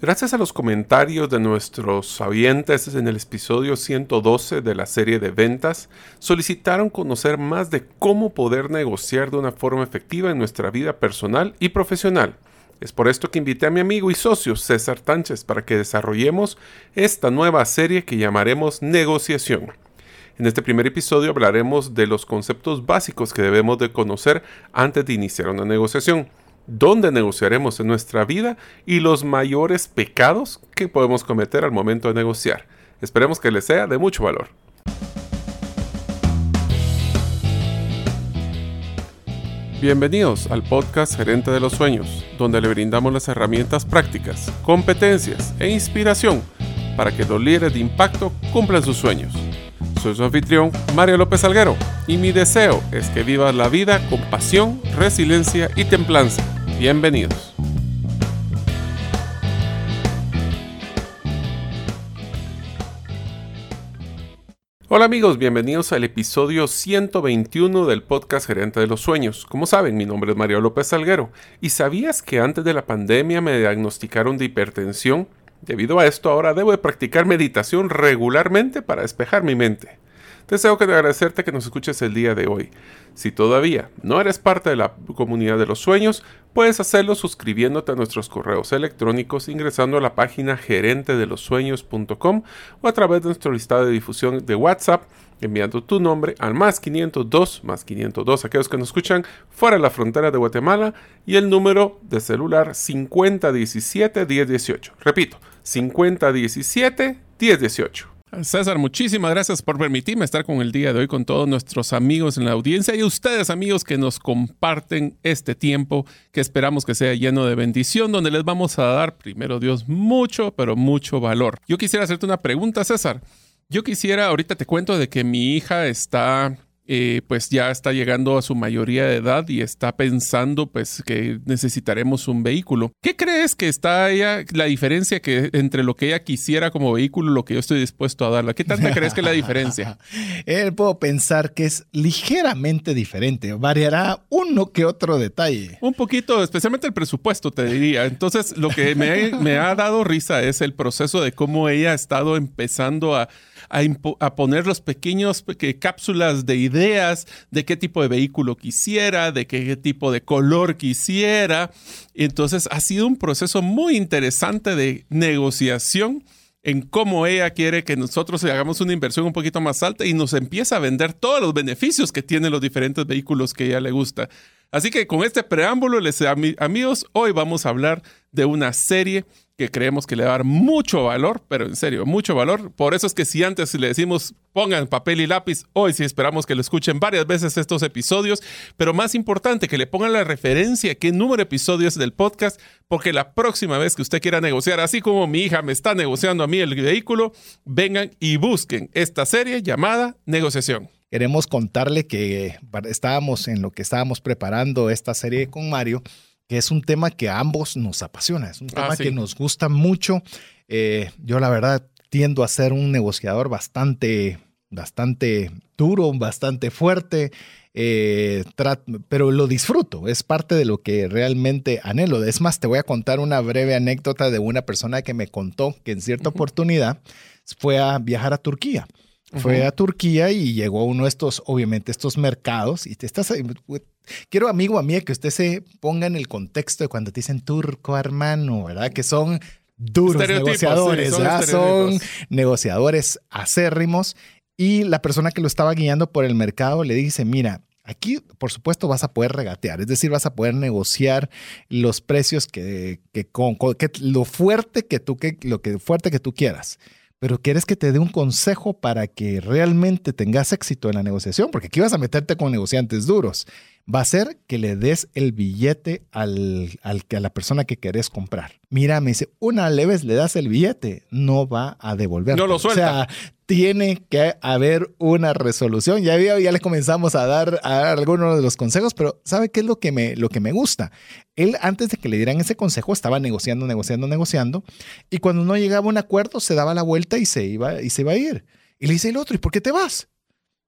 Gracias a los comentarios de nuestros oyentes en el episodio 112 de la serie de ventas, solicitaron conocer más de cómo poder negociar de una forma efectiva en nuestra vida personal y profesional. Es por esto que invité a mi amigo y socio César Tánchez para que desarrollemos esta nueva serie que llamaremos Negociación. En este primer episodio hablaremos de los conceptos básicos que debemos de conocer antes de iniciar una negociación dónde negociaremos en nuestra vida y los mayores pecados que podemos cometer al momento de negociar. Esperemos que les sea de mucho valor. Bienvenidos al podcast Gerente de los Sueños, donde le brindamos las herramientas prácticas, competencias e inspiración para que los líderes de impacto cumplan sus sueños. Soy su anfitrión, Mario López Alguero, y mi deseo es que vivas la vida con pasión, resiliencia y templanza Bienvenidos. Hola amigos, bienvenidos al episodio 121 del podcast Gerente de los Sueños. Como saben, mi nombre es Mario López Salguero. ¿Y sabías que antes de la pandemia me diagnosticaron de hipertensión? Debido a esto, ahora debo de practicar meditación regularmente para despejar mi mente. Deseo que agradecerte que nos escuches el día de hoy. Si todavía no eres parte de la comunidad de los sueños, puedes hacerlo suscribiéndote a nuestros correos electrónicos ingresando a la página gerentedelosueños.com o a través de nuestro listado de difusión de WhatsApp enviando tu nombre al más 502, más 502, aquellos que nos escuchan fuera de la frontera de Guatemala y el número de celular 5017-1018. Repito, 5017-1018. César, muchísimas gracias por permitirme estar con el día de hoy con todos nuestros amigos en la audiencia y ustedes amigos que nos comparten este tiempo que esperamos que sea lleno de bendición, donde les vamos a dar, primero Dios, mucho, pero mucho valor. Yo quisiera hacerte una pregunta, César. Yo quisiera, ahorita te cuento de que mi hija está eh, pues ya está llegando a su mayoría de edad y está pensando pues que necesitaremos un vehículo. ¿Qué crees que está ella, la diferencia que entre lo que ella quisiera como vehículo y lo que yo estoy dispuesto a darle? ¿Qué tanta crees que es la diferencia? Él puedo pensar que es ligeramente diferente, variará uno que otro detalle. Un poquito, especialmente el presupuesto, te diría. Entonces, lo que me, me ha dado risa es el proceso de cómo ella ha estado empezando a a, poner los pequeños cápsulas de ideas de qué tipo de vehículo quisiera, de qué, tipo de color quisiera. Entonces ha sido un proceso muy interesante de negociación en cómo ella quiere que nosotros hagamos una inversión un poquito más alta y nos empieza a vender todos los beneficios que tienen los diferentes vehículos que ella le gusta. Así que con este preámbulo, les amigos, hoy vamos a hablar de una serie que creemos que le va a dar mucho valor, pero en serio, mucho valor. Por eso es que si antes le decimos pongan papel y lápiz, hoy sí esperamos que lo escuchen varias veces estos episodios, pero más importante, que le pongan la referencia, qué número de episodios del podcast, porque la próxima vez que usted quiera negociar, así como mi hija me está negociando a mí el vehículo, vengan y busquen esta serie llamada Negociación. Queremos contarle que estábamos en lo que estábamos preparando esta serie con Mario que es un tema que a ambos nos apasiona, es un tema ah, que nos gusta mucho. Eh, yo la verdad tiendo a ser un negociador bastante, bastante duro, bastante fuerte, eh, pero lo disfruto, es parte de lo que realmente anhelo. Es más, te voy a contar una breve anécdota de una persona que me contó que en cierta oportunidad fue a viajar a Turquía. Fue a Turquía y llegó a uno de estos, obviamente, estos mercados. Y te estás. Quiero, amigo, a mí, que usted se ponga en el contexto de cuando te dicen turco, hermano, ¿verdad? Que son duros negociadores, son, son negociadores acérrimos. Y la persona que lo estaba guiando por el mercado le dice: Mira, Aquí, por supuesto, vas a poder regatear, es decir, vas a poder negociar los precios que, que, con, que lo fuerte que tú que lo que fuerte que tú quieras pero quieres que te dé un consejo para que realmente tengas éxito en la negociación, porque aquí vas a meterte con negociantes duros. Va a ser que le des el billete al, al, a la persona que querés comprar. Mira, me dice, una vez le das el billete, no va a devolver. No lo suelta. O sea, tiene que haber una resolución. Ya, ya le comenzamos a dar, a algunos de los consejos, pero ¿sabe qué es lo que, me, lo que me gusta? Él, antes de que le dieran ese consejo, estaba negociando, negociando, negociando, y cuando no llegaba a un acuerdo, se daba la vuelta y se iba, y se iba a ir. Y le dice el otro, ¿y por qué te vas?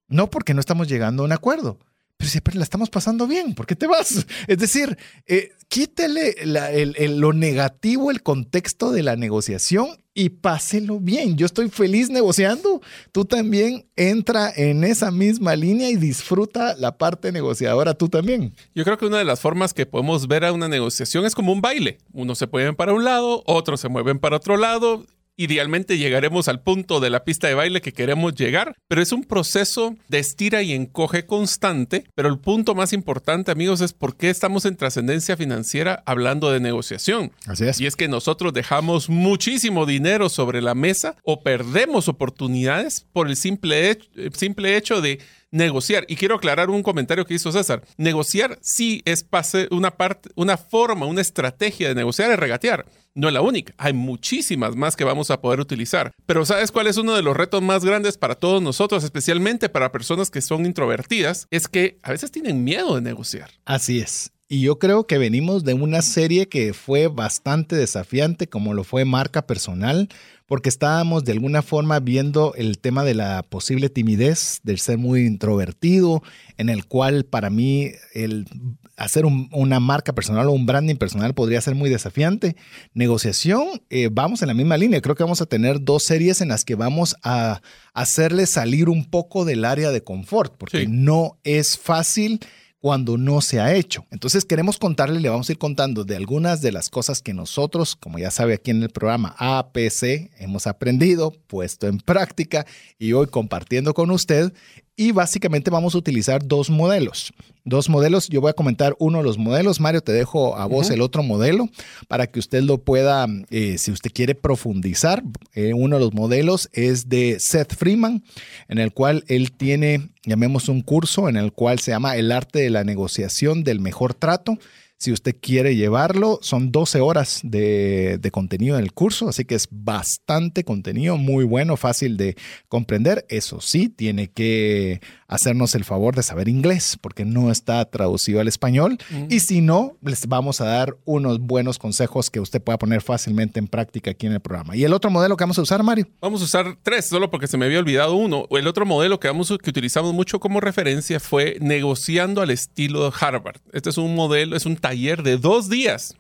No, porque no estamos llegando a un acuerdo. pero siempre la estamos pasando bien, ¿por qué te vas? Es decir, eh, quítele lo negativo, el contexto de la negociación y páselo bien. Yo estoy feliz negociando. Tú también entra en esa misma línea y disfruta la parte negociadora tú también. Yo creo que una de las formas que podemos ver a una negociación es como un baile. Unos se mueven para un lado, otros se mueven para otro lado idealmente llegaremos al punto de la pista de baile que queremos llegar, pero es un proceso de estira y encoge constante. Pero el punto más importante, amigos, es por qué estamos en trascendencia financiera hablando de negociación. Así es. Y es que nosotros dejamos muchísimo dinero sobre la mesa o perdemos oportunidades por el simple hecho, simple hecho de negociar. Y quiero aclarar un comentario que hizo César. Negociar sí es una parte, una forma, una estrategia de negociar es regatear no es la única, hay muchísimas más que vamos a poder utilizar. Pero ¿sabes cuál es uno de los retos más grandes para todos nosotros, especialmente para personas que son introvertidas? Es que a veces tienen miedo de negociar. Así es. Y yo creo que venimos de una serie que fue bastante desafiante, como lo fue marca personal, porque estábamos de alguna forma viendo el tema de la posible timidez, del ser muy introvertido, en el cual para mí el hacer una marca personal o un branding personal podría ser muy desafiante. Negociación, eh, vamos en la misma línea. Creo que vamos a tener dos series en las que vamos a hacerle salir un poco del área de confort, porque no es fácil cuando no se ha hecho. Entonces queremos contarle, le vamos a ir contando de algunas de las cosas que nosotros, como ya sabe aquí en el programa APC, hemos aprendido, puesto en práctica y hoy compartiendo con usted y básicamente vamos a utilizar dos modelos. Dos modelos, yo voy a comentar uno de los modelos. Mario, te dejo a vos el otro modelo para que usted lo pueda, eh, si usted quiere profundizar. Eh, uno de los modelos es de Seth Freeman, en el cual él tiene, llamemos un curso, en el cual se llama El arte de la negociación del mejor trato. Si usted quiere llevarlo, son 12 horas de, de, contenido en el curso, así que es bastante contenido, muy bueno, fácil de comprender. Eso sí, tiene que hacernos el favor de saber inglés, porque no está traducido al español. Y si no, les vamos a dar unos buenos consejos que usted pueda poner fácilmente en práctica aquí en el programa. ¿Y el otro modelo que vamos a usar, Mario? Vamos a usar tres, solo porque se me había olvidado uno. El otro modelo que, vamos, que utilizamos mucho como referencia fue negociando al estilo de Harvard. Este es un modelo, es un taller de dos días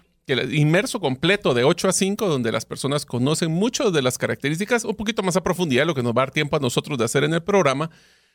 inmerso completo de 8 a 5, donde las personas conocen mucho de las características, un poquito más a profundidad, lo que nos va a dar tiempo a nosotros de hacer en el programa,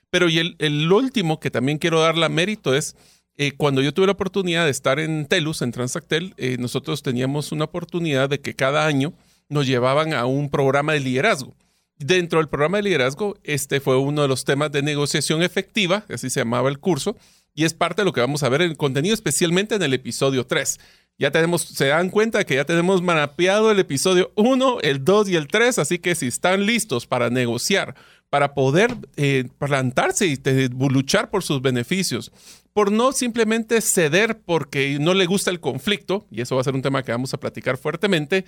pero y el, último que también quiero darle mérito es eh, cuando yo tuve la oportunidad de estar en Telus, en Transactel, eh, nosotros teníamos una oportunidad de que cada año nos llevaban a un programa de liderazgo. Dentro del programa de liderazgo, este fue uno de los temas de negociación efectiva, así se llamaba el curso, y es parte de lo que vamos a ver en el contenido, especialmente en el episodio 3. Ya tenemos, se dan cuenta que ya tenemos mapeado el episodio 1, el 2 y el 3, así que si están listos para negociar para poder eh, plantarse y luchar por sus beneficios, por no simplemente ceder porque no le gusta el conflicto, y eso va a ser un tema que vamos a platicar fuertemente,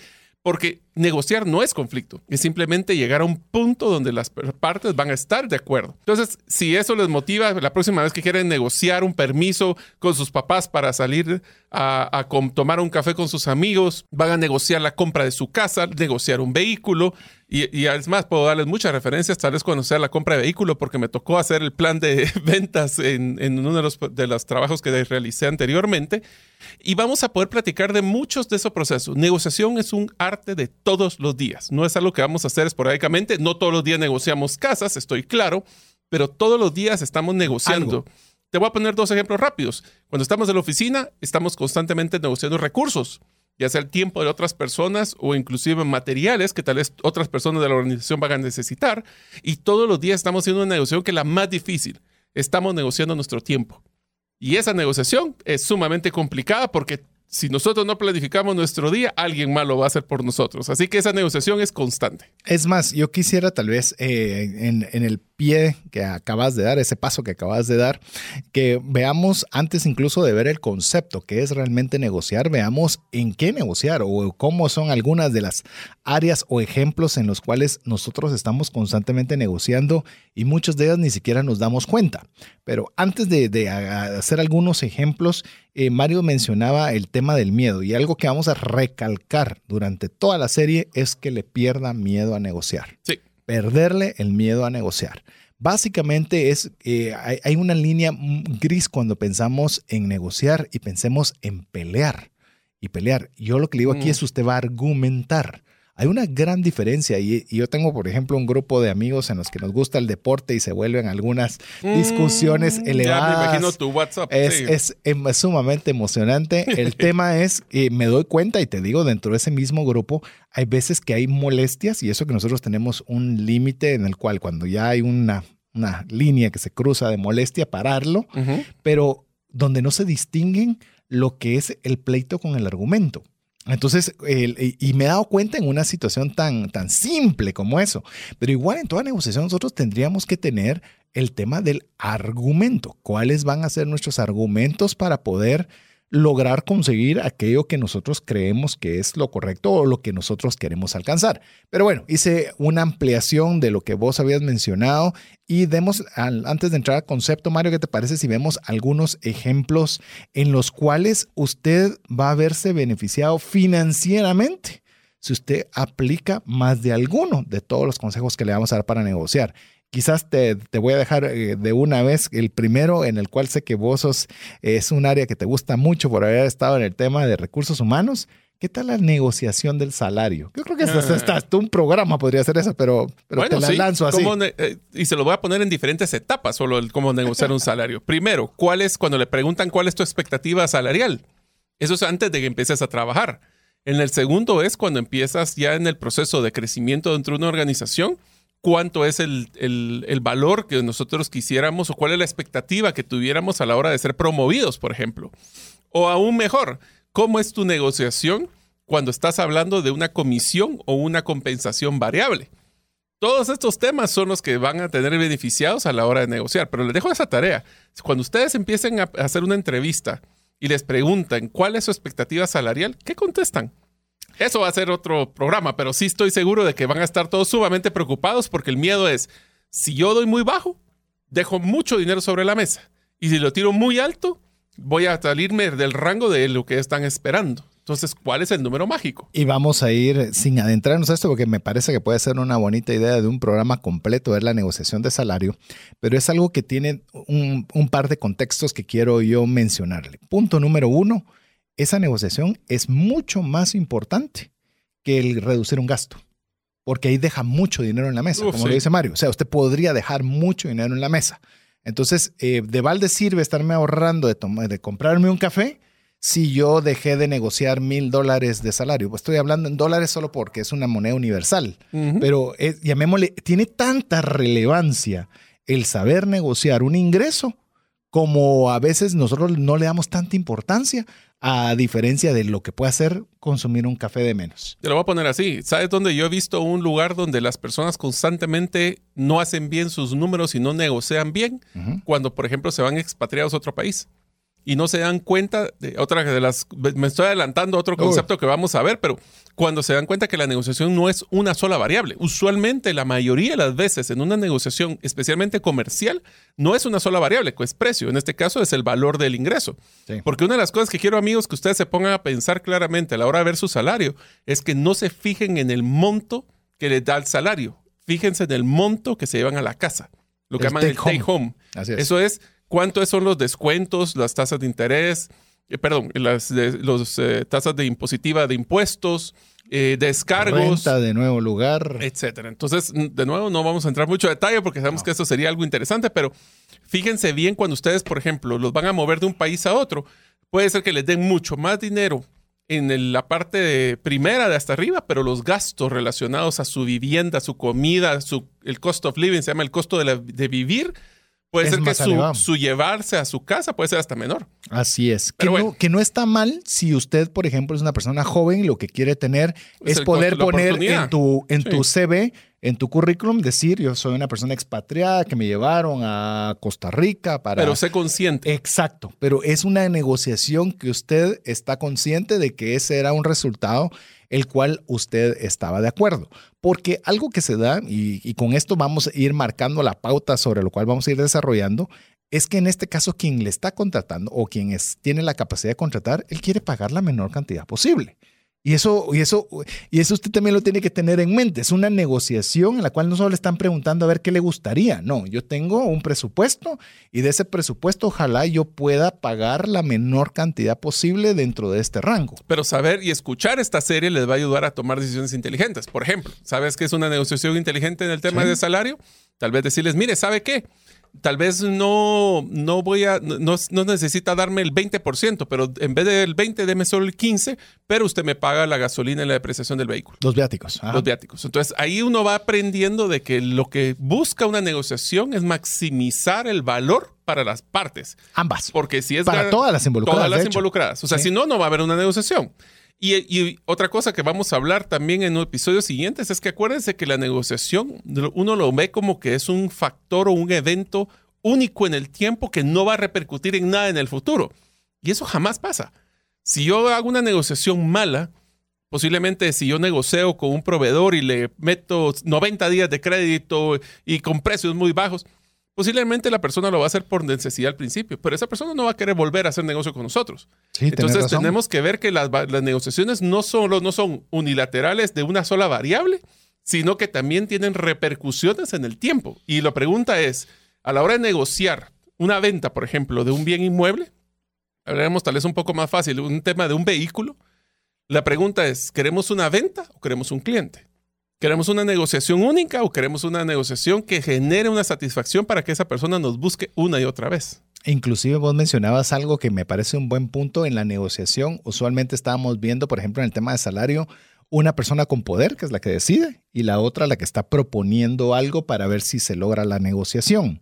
porque negociar no es conflicto, es simplemente llegar a un punto donde las partes van a estar de acuerdo. Entonces, si eso les motiva, la próxima vez que quieren negociar un permiso con sus papás para salir a, tomar un café con sus amigos, van a negociar la compra de su casa, negociar un vehículo, y, y, además puedo darles muchas referencias, tal vez cuando sea la compra de vehículo, porque me tocó hacer el plan de ventas en, en uno de los, de los trabajos que realicé anteriormente. Y vamos a poder platicar de muchos de esos procesos. Negociación es un arte de todos los días. No es algo que vamos a hacer esporádicamente. No todos los días negociamos casas, estoy claro, pero todos los días estamos negociando. Te voy a poner dos ejemplos rápidos. Cuando estamos en la oficina, estamos constantemente negociando recursos ya sea el tiempo de otras personas o inclusive materiales que tal vez otras personas de la organización van a necesitar. Y todos los días estamos haciendo una negociación que es la más difícil. Estamos negociando nuestro tiempo. Y esa negociación es sumamente complicada porque si nosotros no planificamos nuestro día, alguien más lo va a hacer por nosotros. Así que esa negociación es constante. Es más, yo quisiera tal vez eh, en, el pie que acabas de dar, ese paso que acabas de dar, que veamos antes incluso de ver el concepto, que es realmente negociar, veamos en qué negociar o cómo son algunas de las áreas o ejemplos en los cuales nosotros estamos constantemente negociando y muchos de ellas ni siquiera nos damos cuenta. Pero antes de, hacer algunos ejemplos, eh, Mario mencionaba el tema del miedo y algo que vamos a recalcar durante toda la serie es que le pierda miedo a negociar. Sí perderle el miedo a negociar. Básicamente es, eh, hay, una línea gris cuando pensamos en negociar y pensemos en pelear y pelear. Yo lo que le digo aquí mm. es usted va a argumentar. Hay una gran diferencia y, yo tengo, por ejemplo, un grupo de amigos en los que nos gusta el deporte y se vuelven algunas discusiones elevadas. Mm, ya me imagino tu WhatsApp. Es, em, sumamente emocionante. El tema es, eh, me doy cuenta y te digo, dentro de ese mismo grupo hay veces que hay molestias y eso que nosotros tenemos un límite en el cual cuando ya hay una, una línea que se cruza de molestia, pararlo, pero donde no se distinguen lo que es el pleito con el argumento. Entonces, y me he dado cuenta en una situación tan, tan simple como eso, pero igual en toda negociación nosotros tendríamos que tener el tema del argumento. ¿Cuáles van a ser nuestros argumentos para poder lograr conseguir aquello que nosotros creemos que es lo correcto o lo que nosotros queremos alcanzar. Pero bueno, hice una ampliación de lo que vos habías mencionado y demos, antes de entrar al concepto, Mario, ¿qué te parece si vemos algunos ejemplos en los cuales usted va a verse beneficiado financieramente? si usted aplica más de alguno de todos los consejos que le vamos a dar para negociar. Quizás te, voy a dejar eh, de una vez el primero en el cual sé que vos sos, es un área que te gusta mucho por haber estado en el tema de recursos humanos. ¿Qué tal la negociación del salario? Yo creo que hasta, un programa podría ser eso, pero, pero te la lanzo así. Eh, y se lo voy a poner en diferentes etapas, solo el cómo negociar un salario. Primero, ¿cuál es, cuando le preguntan cuál es tu expectativa salarial? Eso es antes de que empieces a trabajar. En el segundo es cuando empiezas ya en el proceso de crecimiento dentro de una organización cuánto es el, valor que nosotros quisiéramos o cuál es la expectativa que tuviéramos a la hora de ser promovidos, por ejemplo. O aún mejor, ¿cómo es tu negociación cuando estás hablando de una comisión o una compensación variable? Todos estos temas son los que van a tener beneficiados a la hora de negociar, pero les dejo esa tarea. Cuando ustedes empiecen a hacer una entrevista y les preguntan cuál es su expectativa salarial, ¿qué contestan? Eso va a ser otro programa, pero sí estoy seguro de que van a estar todos sumamente preocupados porque el miedo es, si yo doy muy bajo, dejo mucho dinero sobre la mesa. Y si lo tiro muy alto, voy a salirme del rango de lo que están esperando. Entonces, ¿cuál es el número mágico? Y vamos a ir sin adentrarnos a esto porque me parece que puede ser una bonita idea de un programa completo, ver la negociación de salario, pero es algo que tiene un, un par de contextos que quiero yo mencionarle. Punto número uno, esa negociación es mucho más importante que el reducir un gasto, porque ahí deja mucho dinero en la mesa, como lo dice Mario. O sea, usted podría dejar mucho dinero en la mesa. Entonces, eh, de balde sirve estarme ahorrando de, de comprarme un café si yo dejé de negociar mil dólares de salario. Pues estoy hablando en dólares solo porque es una moneda universal, pero llamémosle, tiene tanta relevancia el saber negociar un ingreso como a veces nosotros no le damos tanta importancia a diferencia de lo que puede hacer consumir un café de menos. Te lo voy a poner así. ¿Sabes dónde yo he visto un lugar donde las personas constantemente no hacen bien sus números y no negocian bien? Cuando, por ejemplo, se van expatriados a otro país y no se dan cuenta de otra de las. Me estoy adelantando a otro concepto que vamos a ver, pero cuando se dan cuenta que la negociación no es una sola variable. Usualmente, la mayoría de las veces en una negociación, especialmente comercial, no es una sola variable, que es precio. En este caso es el valor del ingreso. Porque una de las cosas que quiero, amigos, que ustedes se pongan a pensar claramente a la hora de ver su salario es que no se fijen en el monto que les da el salario. Fíjense en el monto que se llevan a la casa. Lo que llaman el take home. Eso es cuántos son los descuentos, las tasas de interés, eh, perdón, las los, eh, tasas de impositiva de impuestos, eh, descargos. Renta de nuevo lugar. Etcétera. Entonces, de nuevo, no vamos a entrar mucho detalle porque sabemos que eso sería algo interesante, pero fíjense bien cuando ustedes, por ejemplo, los van a mover de un país a otro. Puede ser que les den mucho más dinero en la parte primera de hasta arriba, pero los gastos relacionados a su vivienda, su comida, su, el cost of living, se llama el costo de, de vivir, Puede ser que su, llevarse a su casa puede ser hasta menor. Así es. Que, no, que, no, está mal si usted, por ejemplo, es una persona joven y lo que quiere tener es, poder poner en tu, en tu CV, en tu currículum, decir, yo soy una persona expatriada que me llevaron a Costa Rica para... Pero sé consciente. Exacto, pero es una negociación que usted está consciente de que ese era un resultado el cual usted estaba de acuerdo. Porque algo que se da, y, con esto vamos a ir marcando la pauta sobre lo cual vamos a ir desarrollando, es que en este caso quien le está contratando o quien tiene la capacidad de contratar, él quiere pagar la menor cantidad posible. Y eso, y eso, y eso usted también lo tiene que tener en mente. Es una negociación en la cual no solo le están preguntando a ver qué le gustaría. No, yo tengo un presupuesto y de ese presupuesto ojalá yo pueda pagar la menor cantidad posible dentro de este rango. Pero saber y escuchar esta serie les va a ayudar a tomar decisiones inteligentes. Por ejemplo, ¿sabes qué es una negociación inteligente en el tema de salario? Tal vez decirles, mire, ¿sabe qué? Tal vez no, no voy a, no, no, necesita darme el 20%, pero en vez del 20, deme solo el 15%, pero usted me paga la gasolina y la depreciación del vehículo. Los viáticos. Los viáticos. Entonces ahí uno va aprendiendo de que lo que busca una negociación es maximizar el valor para las partes. Ambas. Porque si es para todas las involucradas. Todas las involucradas. O sea, si no, no va a haber una negociación. Y, otra cosa que vamos a hablar también en episodios siguientes es que acuérdense que la negociación uno lo ve como que es un factor o un evento único en el tiempo que no va a repercutir en nada en el futuro. Y eso jamás pasa. Si yo hago una negociación mala, posiblemente si yo negocio con un proveedor y le meto 90 días de crédito y con precios muy bajos, posiblemente la persona lo va a hacer por necesidad al principio, pero esa persona no va a querer volver a hacer negocio con nosotros. Entonces tenemos que ver que las, negociaciones no solo no son unilaterales de una sola variable, sino que también tienen repercusiones en el tiempo. Y la pregunta es, a la hora de negociar una venta, por ejemplo, de un bien inmueble, hablaremos tal vez un poco más fácil, un tema de un vehículo, la pregunta es, ¿queremos una venta o queremos un cliente? ¿Queremos una negociación única o queremos una negociación que genere una satisfacción para que esa persona nos busque una y otra vez? Inclusive vos mencionabas algo que me parece un buen punto en la negociación. Usualmente estábamos viendo, por ejemplo, en el tema de salario, una persona con poder, que es la que decide, y la otra la que está proponiendo algo para ver si se logra la negociación.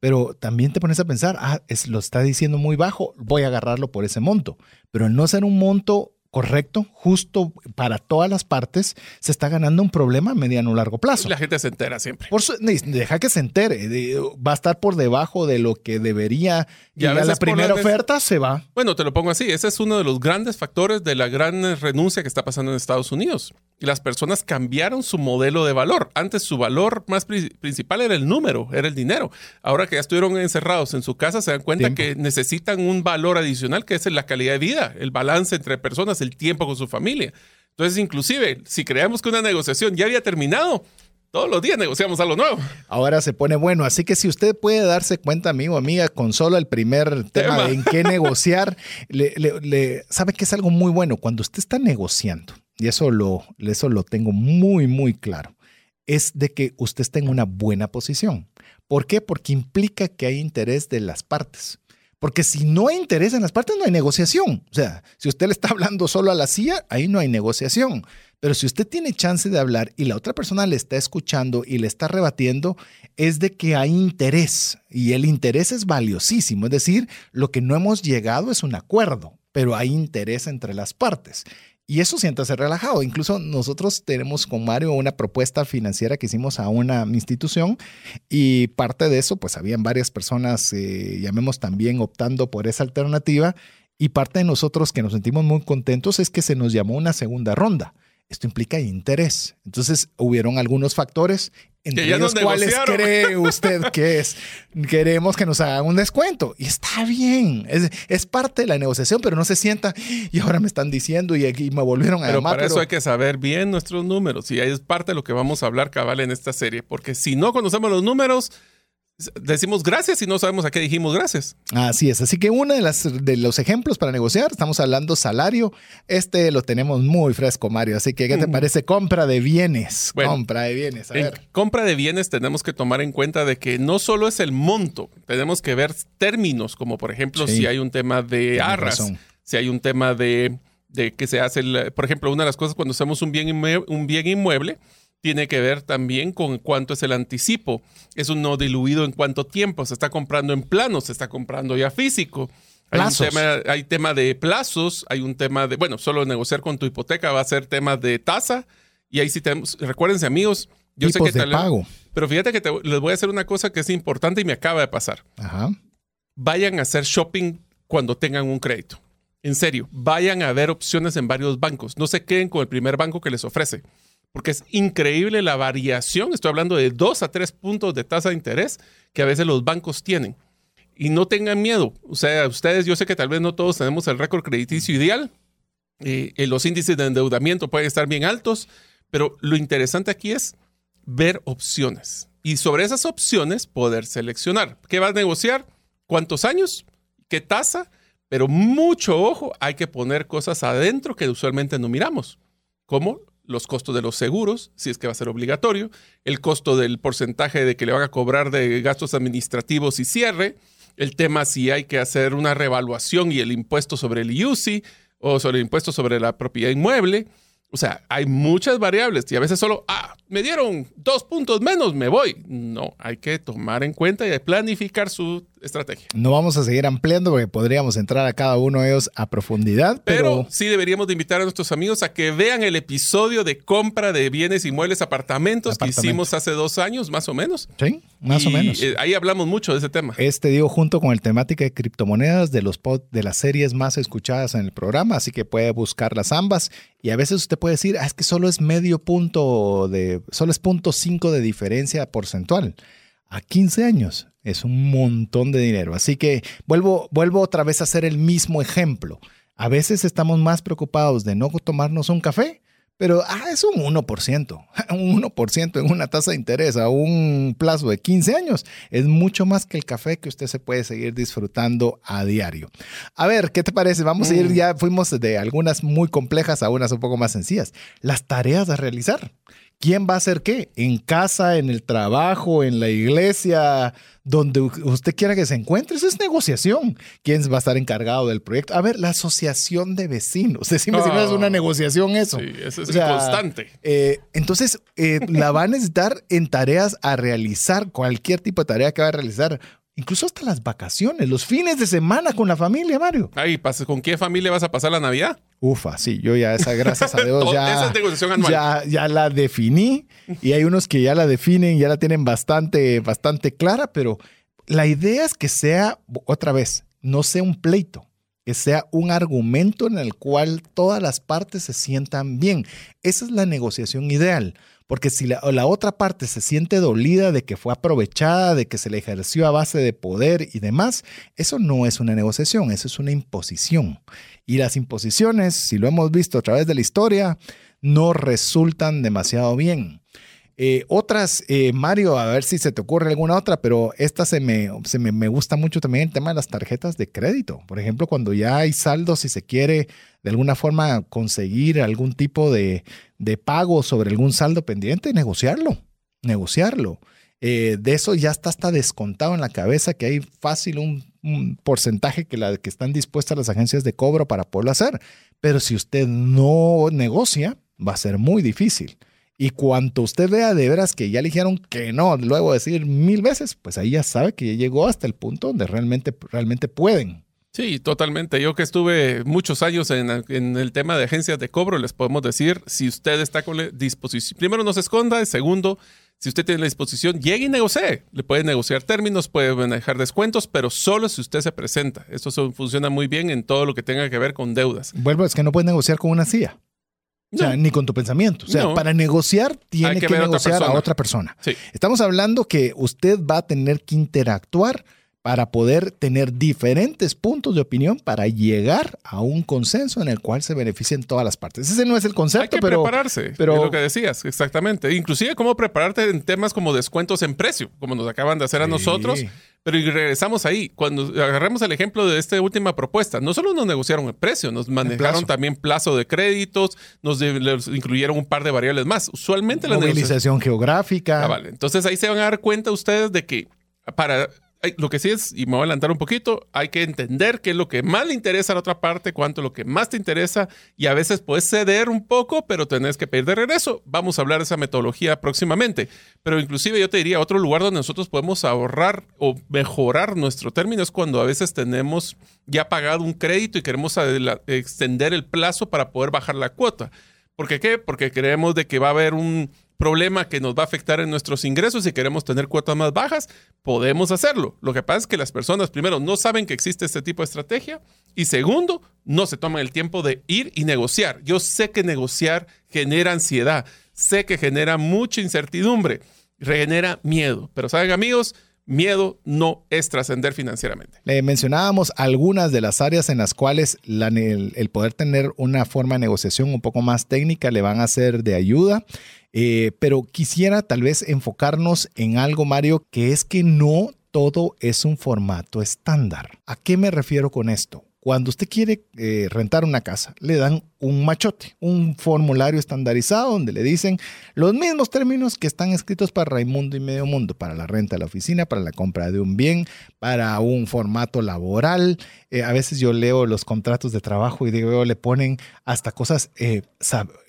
Pero también te pones a pensar, ah, es, lo está diciendo muy bajo, voy a agarrarlo por ese monto. Pero no ser un monto correcto, justo para todas las partes, se está ganando un problema a mediano o largo plazo. La gente se entera siempre. Por deja que se entere. va a estar por debajo de lo que debería. Y a la primera oferta se va. Bueno, te lo pongo así. Ese es uno de los grandes factores de la gran renuncia que está pasando en Estados Unidos las personas cambiaron su modelo de valor. Antes su valor más principal era el número, era el dinero. Ahora que ya estuvieron encerrados en su casa, se dan cuenta que necesitan un valor adicional que es la calidad de vida, el balance entre personas, el tiempo con su familia. Entonces, inclusive, si creemos que una negociación ya había terminado, todos los días negociamos algo nuevo. Ahora se pone bueno, así que si usted puede darse cuenta, amigo, amiga, con solo el primer tema, en qué negociar, le, sabe que es algo muy bueno cuando usted está negociando y eso lo, eso lo tengo muy, muy claro, es de que usted está en una buena posición. ¿Por qué? Porque implica que hay interés de las partes. Porque si no hay interés en las partes, no hay negociación. O sea, si usted le está hablando solo a la CIA, ahí no hay negociación. Pero si usted tiene chance de hablar y la otra persona le está escuchando y le está rebatiendo, es de que hay interés. Y el interés es valiosísimo. Es decir, lo que no hemos llegado es un acuerdo, pero hay interés entre las partes. Y eso siéntase relajado. Incluso nosotros tenemos con Mario una propuesta financiera que hicimos a una institución y parte de eso, pues habían varias personas, eh, llamemos también, optando por esa alternativa. Y parte de nosotros que nos sentimos muy contentos es que se nos llamó una segunda ronda. Esto implica interés. Entonces, hubieron algunos factores, entre los cuales cree usted que es. Queremos que nos hagan un descuento. Y está bien. Es, parte de la negociación, pero no se sienta. Y ahora me están diciendo y aquí me volvieron a pero llamar. Para eso hay que saber bien nuestros números. Y ahí es parte de lo que vamos a hablar cabal en esta serie. Porque si no conocemos los números, decimos gracias y no sabemos a qué dijimos gracias. Así es. Así que uno de, las, de los ejemplos para negociar, estamos hablando salario. Este lo tenemos muy fresco, Mario. Así que, ¿qué te mm. parece? Compra de bienes. compra de bienes. A ver. compra de bienes tenemos que tomar en cuenta de que no solo es el monto, tenemos que ver términos, como por ejemplo si hay un tema de arras, si hay un tema de, de que se hace, por ejemplo, una de las cosas cuando hacemos un bien, un bien inmueble, tiene que ver también con cuánto es el anticipo. Es un no diluido en cuánto tiempo. Se está comprando en plano, se está comprando ya físico. Hay, un tema, hay tema de plazos, hay un tema de, bueno, solo negociar con tu hipoteca va a ser tema de tasa. Y ahí sí tenemos, recuérdense amigos, yo sé que de pago. Pero fíjate que les voy a hacer una cosa que es importante y me acaba de pasar. Vayan a hacer shopping cuando tengan un crédito. En serio, vayan a ver opciones en varios bancos. No se queden con el primer banco que les ofrece porque es increíble la variación. Estoy hablando de dos a tres puntos de tasa de interés que a veces los bancos tienen. Y no tengan miedo. O sea, ustedes, yo sé que tal vez no todos tenemos el récord crediticio ideal, eh, los índices de endeudamiento pueden estar bien altos, pero lo interesante aquí es ver opciones y sobre esas opciones poder seleccionar. ¿Qué vas a negociar? ¿Cuántos años? ¿Qué tasa? Pero mucho ojo, hay que poner cosas adentro que usualmente no miramos, como los costos de los seguros, si es que va a ser obligatorio, el costo del porcentaje de que le van a cobrar de gastos administrativos y cierre, el tema si hay que hacer una revaluación y el impuesto sobre el IUCI o sobre el impuesto sobre la propiedad inmueble, o sea, hay muchas variables y a veces solo, ah, me dieron dos puntos menos, me voy. No, hay que tomar en cuenta y planificar su estrategia. No vamos a seguir ampliando porque podríamos entrar a cada uno de ellos a profundidad. Pero, sí deberíamos de invitar a nuestros amigos a que vean el episodio de compra de bienes inmuebles, apartamentos que hicimos hace dos años, más o menos. Sí, más o menos. Eh, ahí hablamos mucho de ese tema. Este digo junto con el temática de criptomonedas de los de las series más escuchadas en el programa, así que puede buscarlas ambas. Y a veces usted puede decir, ah, es que solo es medio punto de, solo es punto cinco de diferencia porcentual. A 15 años es un montón de dinero. Así que vuelvo, vuelvo otra vez a hacer el mismo ejemplo. A veces estamos más preocupados de no tomarnos un café, pero ah, es un 1%. Un 1% en una tasa de interés a un plazo de 15 años es mucho más que el café que usted se puede seguir disfrutando a diario. A ver, ¿qué te parece? Vamos a ir, mm. ya fuimos de algunas muy complejas a unas un poco más sencillas. Las tareas a realizar. ¿Quién va a hacer qué? En casa, en el trabajo, en la iglesia, donde usted quiera que se encuentre. Eso es negociación. ¿Quién va a estar encargado del proyecto? A ver, la asociación de vecinos. Decime si no es una negociación eso. Sí, eso es constante. Eh, entonces, eh, la va a necesitar en tareas a realizar, cualquier tipo de tarea que va a realizar. Incluso hasta las vacaciones, los fines de semana con la familia, Mario. Ay, ¿con qué familia vas a pasar la Navidad? Ufa, sí, yo ya esa, gracias a Dios, ya, ya, ya, la definí y hay unos que ya la definen, ya la tienen bastante, bastante clara, pero la idea es que sea, otra vez, no sea un pleito, que sea un argumento en el cual todas las partes se sientan bien. Esa es la negociación ideal. Porque si la, otra parte se siente dolida de que fue aprovechada, de que se le ejerció a base de poder y demás, eso no es una negociación, eso es una imposición. Y las imposiciones, si lo hemos visto a través de la historia, no resultan demasiado bien. Eh, otras, eh, Mario, a ver si se te ocurre alguna otra, pero esta se, me, se me, gusta mucho también el tema de las tarjetas de crédito. Por ejemplo, cuando ya hay saldos y se quiere de alguna forma conseguir algún tipo de, pago sobre algún saldo pendiente, negociarlo, negociarlo. Eh, de eso ya está hasta descontado en la cabeza que hay fácil un, un, porcentaje que, la, que están dispuestas las agencias de cobro para poderlo hacer. Pero si usted no negocia, va a ser muy difícil. Y cuanto usted vea de veras que ya le dijeron que no, luego decir mil veces, pues ahí ya sabe que ya llegó hasta el punto donde realmente, realmente pueden. Sí, totalmente. Yo que estuve muchos años en, el tema de agencias de cobro, les podemos decir, si usted está con disposición, primero no se esconda, segundo, si usted tiene la disposición, llegue y negocie. Le puede negociar términos, puede manejar descuentos, pero solo si usted se presenta. Eso funciona muy bien en todo lo que tenga que ver con deudas. Vuelvo, es que no puede negociar con una CIA. O sea, ni con tu pensamiento. O sea, para negociar tiene que, negociar a otra persona. Estamos hablando que usted va a tener que interactuar para poder tener diferentes puntos de opinión para llegar a un consenso en el cual se beneficien todas las partes. Ese no es el concepto, Hay que pero prepararse, pero es lo que decías, exactamente. Inclusive cómo prepararte en temas como descuentos en precio, como nos acaban de hacer a nosotros. Pero y regresamos ahí, cuando agarramos el ejemplo de esta última propuesta, no solo nos negociaron el precio, nos manejaron también plazo de créditos, nos incluyeron un par de variables más. Usualmente la movilización geográfica. Ah, vale. Entonces ahí se van a dar cuenta ustedes de que para lo que sí es, y me voy a adelantar un poquito, hay que entender qué es lo que más le interesa a la otra parte, cuánto es lo que más te interesa, y a veces puedes ceder un poco, pero tenés que pedir de regreso. Vamos a hablar de esa metodología próximamente. Pero inclusive yo te diría, otro lugar donde nosotros podemos ahorrar o mejorar nuestro término es cuando a veces tenemos ya pagado un crédito y queremos extender el plazo para poder bajar la cuota. ¿Por qué? Porque creemos de que va a haber un problema que nos va a afectar en nuestros ingresos y queremos tener cuotas más bajas, podemos hacerlo. Lo que pasa es que las personas, primero, no saben que existe este tipo de estrategia y segundo, no se toman el tiempo de ir y negociar. Yo sé que negociar genera ansiedad, sé que genera mucha incertidumbre, genera miedo, pero saben amigos, miedo no es trascender financieramente. Le mencionábamos algunas de las áreas en las cuales el, poder tener una forma de negociación un poco más técnica le van a ser de ayuda. Eh, pero quisiera tal vez enfocarnos en algo, Mario, que es que no todo es un formato estándar. ¿A qué me refiero con esto? Cuando usted quiere eh, rentar una casa, le dan un machote, un formulario estandarizado donde le dicen los mismos términos que están escritos para Raimundo y Medio Mundo, para la renta de la oficina, para la compra de un bien, para un formato laboral. Eh, a veces yo leo los contratos de trabajo y digo, le ponen hasta cosas, eh,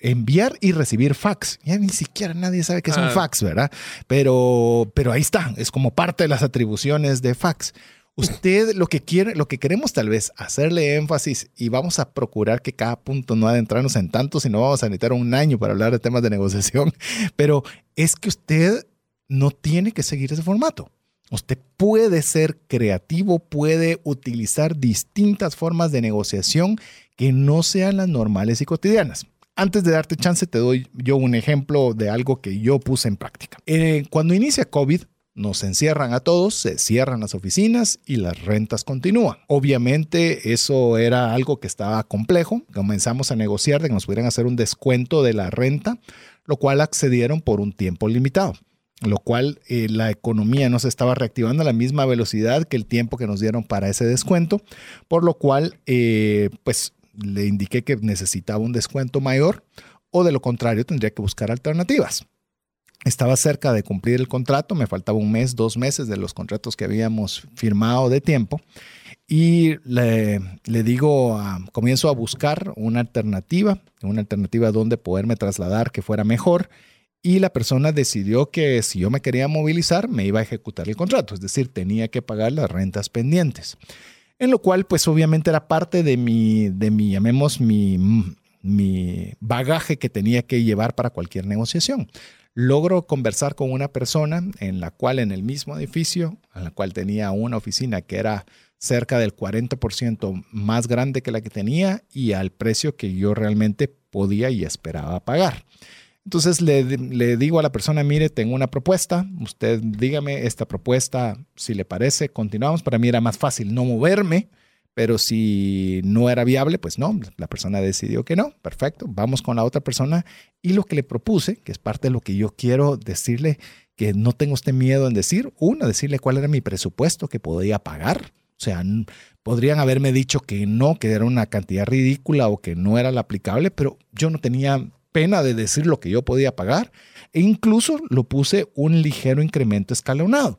enviar y recibir fax. Ya ni siquiera nadie sabe qué es un fax, ¿verdad? Pero, pero ahí está, es como parte de las atribuciones de fax. Usted lo que quiere, lo que queremos tal vez hacerle énfasis y vamos a procurar que cada punto no adentrarnos en tanto, sino vamos a necesitar un año para hablar de temas de negociación, pero es que usted no tiene que seguir ese formato. Usted puede ser creativo, puede utilizar distintas formas de negociación que no sean las normales y cotidianas. Antes de darte chance, te doy yo un ejemplo de algo que yo puse en práctica. Eh, cuando inicia COVID, nos encierran a todos, se cierran las oficinas y las rentas continúan. Obviamente eso era algo que estaba complejo. Comenzamos a negociar de que nos pudieran hacer un descuento de la renta, lo cual accedieron por un tiempo limitado lo cual eh, la economía no se estaba reactivando a la misma velocidad que el tiempo que nos dieron para ese descuento, por lo cual eh, pues le indiqué que necesitaba un descuento mayor o de lo contrario tendría que buscar alternativas. Estaba cerca de cumplir el contrato, me faltaba un mes, dos meses de los contratos que habíamos firmado de tiempo. Y le, digo, comienzo a buscar una alternativa, una alternativa donde poderme trasladar que fuera mejor. Y la persona decidió que si yo me quería movilizar, me iba a ejecutar el contrato, es decir, tenía que pagar las rentas pendientes. En lo cual, pues obviamente era parte de mi, de mi llamemos, mi, mi bagaje que tenía que llevar para cualquier negociación logro conversar con una persona en la cual en el mismo edificio, en la cual tenía una oficina que era cerca del 40% más grande que la que tenía y al precio que yo realmente podía y esperaba pagar. Entonces le, le, digo a la persona, mire, tengo una propuesta, usted dígame esta propuesta, si le parece, continuamos. Para mí era más fácil no moverme pero si no era viable, pues no, la persona decidió que no, perfecto, vamos con la otra persona. Y lo que le propuse, que es parte de lo que yo quiero decirle, que no tengo este miedo en decir, uno, decirle cuál era mi presupuesto que podía pagar, o sea, podrían haberme dicho que no, que era una cantidad ridícula o que no era la aplicable, pero yo no tenía pena de decir lo que yo podía pagar. E incluso lo puse un ligero incremento escalonado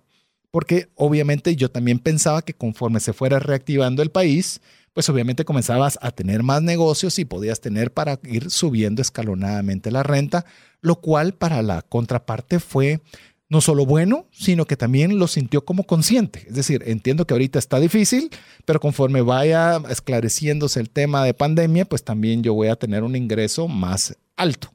porque obviamente yo también pensaba que conforme se fuera reactivando el país, pues obviamente comenzabas a tener más negocios y podías tener para ir subiendo escalonadamente la renta, lo cual para la contraparte fue no solo bueno, sino que también lo sintió como consciente. Es decir, entiendo que ahorita está difícil, pero conforme vaya esclareciéndose el tema de pandemia, pues también yo voy a tener un ingreso más alto.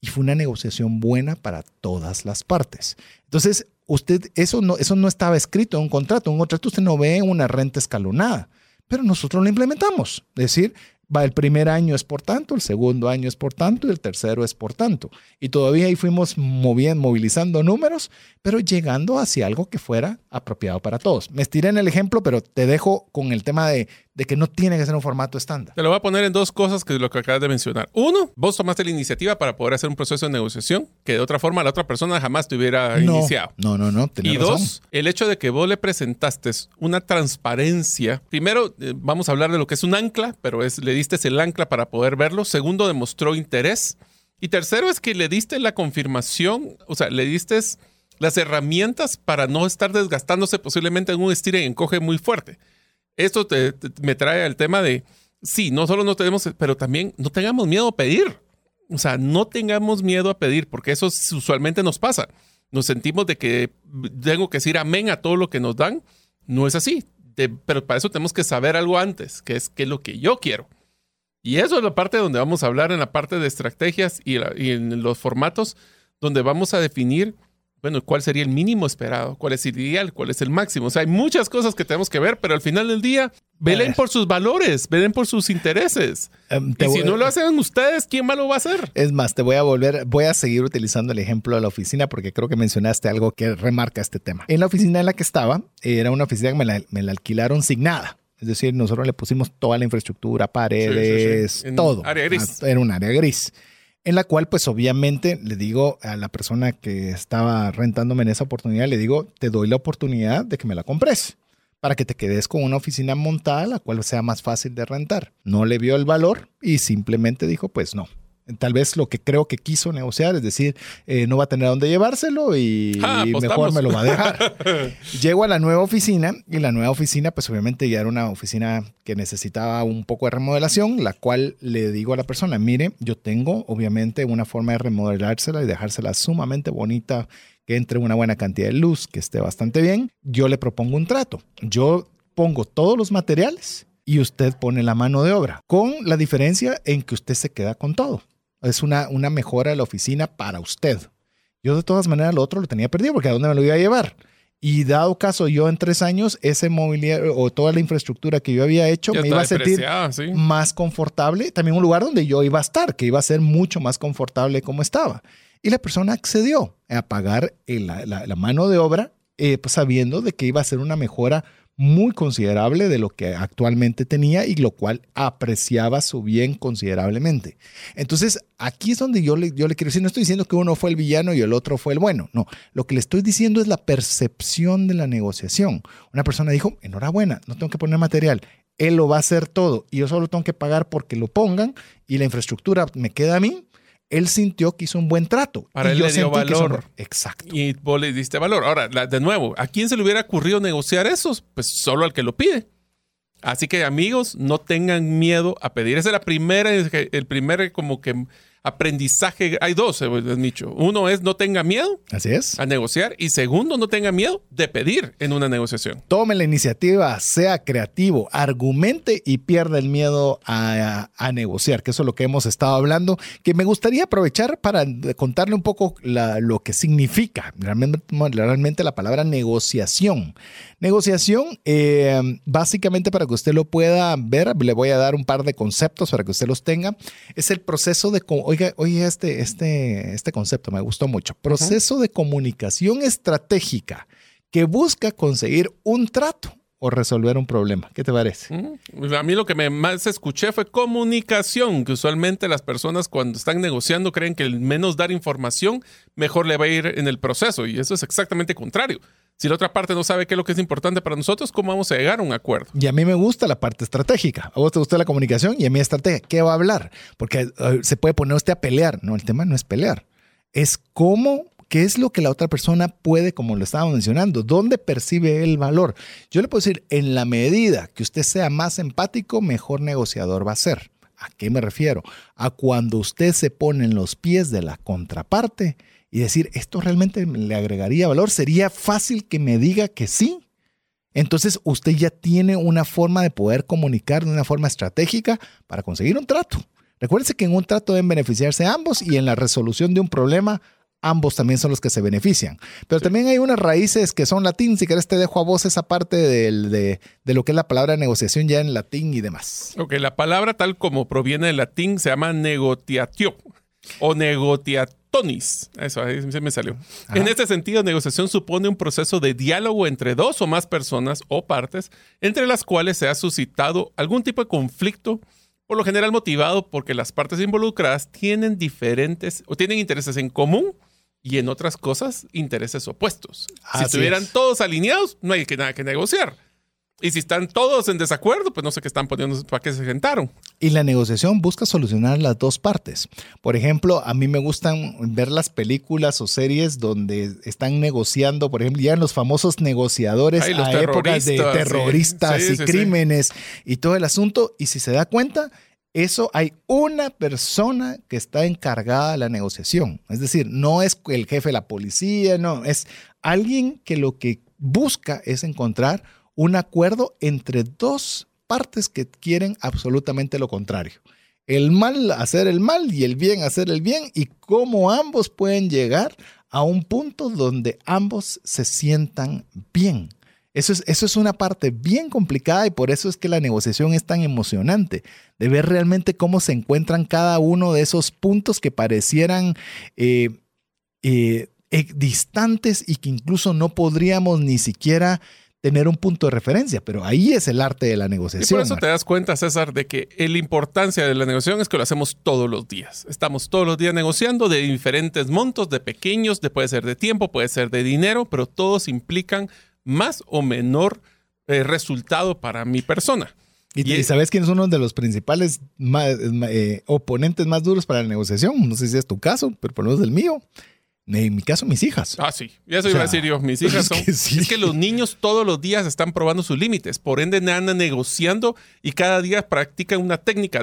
Y fue una negociación buena para todas las partes. Entonces, usted, eso no, eso no estaba escrito en un contrato. En un contrato usted no ve una renta escalonada, pero nosotros lo implementamos. Es decir, va el primer año es por tanto, el segundo año es por tanto y el tercero es por tanto. Y todavía ahí fuimos moviendo, movilizando números, pero llegando hacia algo que fuera apropiado para todos. Me estiré en el ejemplo, pero te dejo con el tema de de que no tiene que ser un formato estándar. Te lo voy a poner en dos cosas que es lo que acabas de mencionar. Uno, vos tomaste la iniciativa para poder hacer un proceso de negociación que de otra forma la otra persona jamás te hubiera iniciado. No, no, no. Y dos, el hecho de que vos le presentaste una transparencia. Primero, eh, vamos a hablar de lo que es un ancla, pero es, le diste el ancla para poder verlo. Segundo, demostró interés. Y tercero es que le diste la confirmación, o sea, le diste las herramientas para no estar desgastándose posiblemente en un estire y encoge muy fuerte esto me trae al tema de, sí, no solo no tenemos, pero también no tengamos miedo a pedir. O sea, no tengamos miedo a pedir, porque eso usualmente nos pasa. Nos sentimos de que tengo que decir amén a todo lo que nos dan. No es así. pero para eso tenemos que saber algo antes, que es qué es lo que yo quiero. Y eso es la parte donde vamos a hablar en la parte de estrategias y, y en los formatos, donde vamos a definir bueno, ¿cuál sería el mínimo esperado? ¿Cuál es el ideal? ¿Cuál es el máximo? O sea, hay muchas cosas que tenemos que ver, pero al final del día, velen por sus valores, velen por sus intereses. Em, y si no lo hacen ustedes, ¿quién más lo va a hacer? Es más, te voy a volver, voy a seguir utilizando el ejemplo de la oficina porque creo que mencionaste algo que remarca este tema. En la oficina en la que estaba, era una oficina que me la, alquilaron sin nada. Es decir, nosotros le pusimos toda la infraestructura, paredes, todo. Área gris. Era un área gris en la cual pues obviamente le digo a la persona que estaba rentándome en esa oportunidad, le digo, te doy la oportunidad de que me la compres para que te quedes con una oficina montada, la cual sea más fácil de rentar. No le vio el valor y simplemente dijo, pues no, tal vez lo que creo que quiso negociar, es decir, eh, no va a tener a dónde llevárselo y, ah, mejor me lo va a dejar. Llego a la nueva oficina y la nueva oficina, pues obviamente ya era una oficina que necesitaba un poco de remodelación, la cual le digo a la persona, mire, yo tengo obviamente una forma de remodelársela y dejársela sumamente bonita, que entre una buena cantidad de luz, que esté bastante bien. Yo le propongo un trato. Yo pongo todos los materiales y usted pone la mano de obra, con la diferencia en que usted se queda con todo es una, una mejora de la oficina para usted. Yo de todas maneras lo otro lo tenía perdido porque a dónde me lo iba a llevar. Y dado caso yo en tres años, ese mobiliario o toda la infraestructura que yo había hecho me iba a sentir más confortable. También un lugar donde yo iba a estar, que iba a ser mucho más confortable como estaba. Y la persona accedió a pagar la, la, mano de obra eh, pues sabiendo de que iba a ser una mejora muy considerable de lo que actualmente tenía y lo cual apreciaba su bien considerablemente. Entonces, aquí es donde yo le, yo le quiero decir, no estoy diciendo que uno fue el villano y el otro fue el bueno, no, lo que le estoy diciendo es la percepción de la negociación. Una persona dijo, enhorabuena, no tengo que poner material, él lo va a hacer todo y yo solo tengo que pagar porque lo pongan y la infraestructura me queda a mí, él sintió que hizo un buen trato. Para él le dio valor. Exacto. Y vos le diste valor. Ahora, de nuevo, ¿a quién se le hubiera ocurrido negociar eso? Pues solo al que lo pide. Así que amigos, no tengan miedo a pedir. Esa es la primera, el primer como que aprendizaje, hay dos, eh, dicho. Uno es no tenga miedo. Así es. A negociar. Y segundo, no tenga miedo de pedir en una negociación. Tome la iniciativa, sea creativo, argumente y pierda el miedo a, negociar, que eso es lo que hemos estado hablando, que me gustaría aprovechar para contarle un poco lo que significa realmente, realmente la palabra negociación. Negociación, eh, básicamente para que usted lo pueda ver, le voy a dar un par de conceptos para que usted los tenga. Es el proceso de, oiga, oye, este, este, este concepto me gustó mucho. Proceso de comunicación estratégica que busca conseguir un trato o resolver un problema. ¿Qué te parece? A mí lo que me más escuché fue comunicación, que usualmente las personas cuando están negociando creen que el menos dar información, mejor le va a ir en el proceso. Y eso es exactamente contrario. Si la otra parte no sabe qué es lo que es importante para nosotros, ¿cómo vamos a llegar a un acuerdo? Y a mí me gusta la parte estratégica. A vos te gusta la comunicación y a mí estrategia. ¿Qué va a hablar? Porque eh, se puede poner usted a pelear. No, el tema no es pelear. Es cómo, qué es lo que la otra persona puede, como lo estábamos mencionando, dónde percibe el valor. Yo le puedo decir, en la medida que usted sea más empático, mejor negociador va a ser. ¿A qué me refiero? A cuando usted se pone en los pies de la contraparte y decir, ¿esto realmente le agregaría valor? ¿Sería fácil que me diga que sí? Entonces usted ya tiene una forma de poder comunicar de una forma estratégica para conseguir un trato. Recuérdese que en un trato deben beneficiarse ambos y en la resolución de un problema ambos también son los que se benefician. Pero también hay unas raíces que son latín. Si querés te dejo a vos esa parte de, de, lo que es la palabra negociación ya en latín y demás. Ok, la palabra tal como proviene del latín se llama negociatio o negociatonis. Eso, ahí se me salió. En este sentido, negociación supone un proceso de diálogo entre dos o más personas o partes, entre las cuales se ha suscitado algún tipo de conflicto, por lo general motivado porque las partes involucradas tienen diferentes o tienen intereses en común y en otras cosas intereses opuestos. si estuvieran todos alineados, no hay que, nada que negociar. Y si están todos en desacuerdo, pues no sé qué están poniendo, para qué se sentaron. Y la negociación busca solucionar las dos partes. Por ejemplo, a mí me gustan ver las películas o series donde están negociando, por ejemplo, ya los famosos negociadores a épocas de terroristas y crímenes y todo el asunto. Y si se da cuenta, eso hay una persona que está encargada de la negociación. Es decir, no es el jefe de la policía, no, es alguien que lo que busca es encontrar un acuerdo entre dos partes que quieren absolutamente lo contrario. El mal hacer el mal y el bien hacer el bien y cómo ambos pueden llegar a un punto donde ambos se sientan bien. Eso es, eso es una parte bien complicada y por eso es que la negociación es tan emocionante, de ver realmente cómo se encuentran cada uno de esos puntos que parecieran eh, eh, eh, distantes y que incluso no podríamos ni siquiera tener un punto de referencia, pero ahí es el arte de la negociación. Y por eso te das cuenta, César, de que la importancia de la negociación es que lo hacemos todos los días. Estamos todos los días negociando de diferentes montos, de pequeños, de, puede ser de tiempo, puede ser de dinero, pero todos implican más o menor eh, resultado para mi persona. ¿Y, sabes quién es uno de los principales eh, oponentes más duros para la negociación? No sé si es tu caso, pero por lo menos el mío. En mi caso, mis hijas. Ah, sí. Ya eso iba a decir yo. Mis hijas son. Es que, los niños todos los días están probando sus límites. Por ende, andan negociando y cada día practican una técnica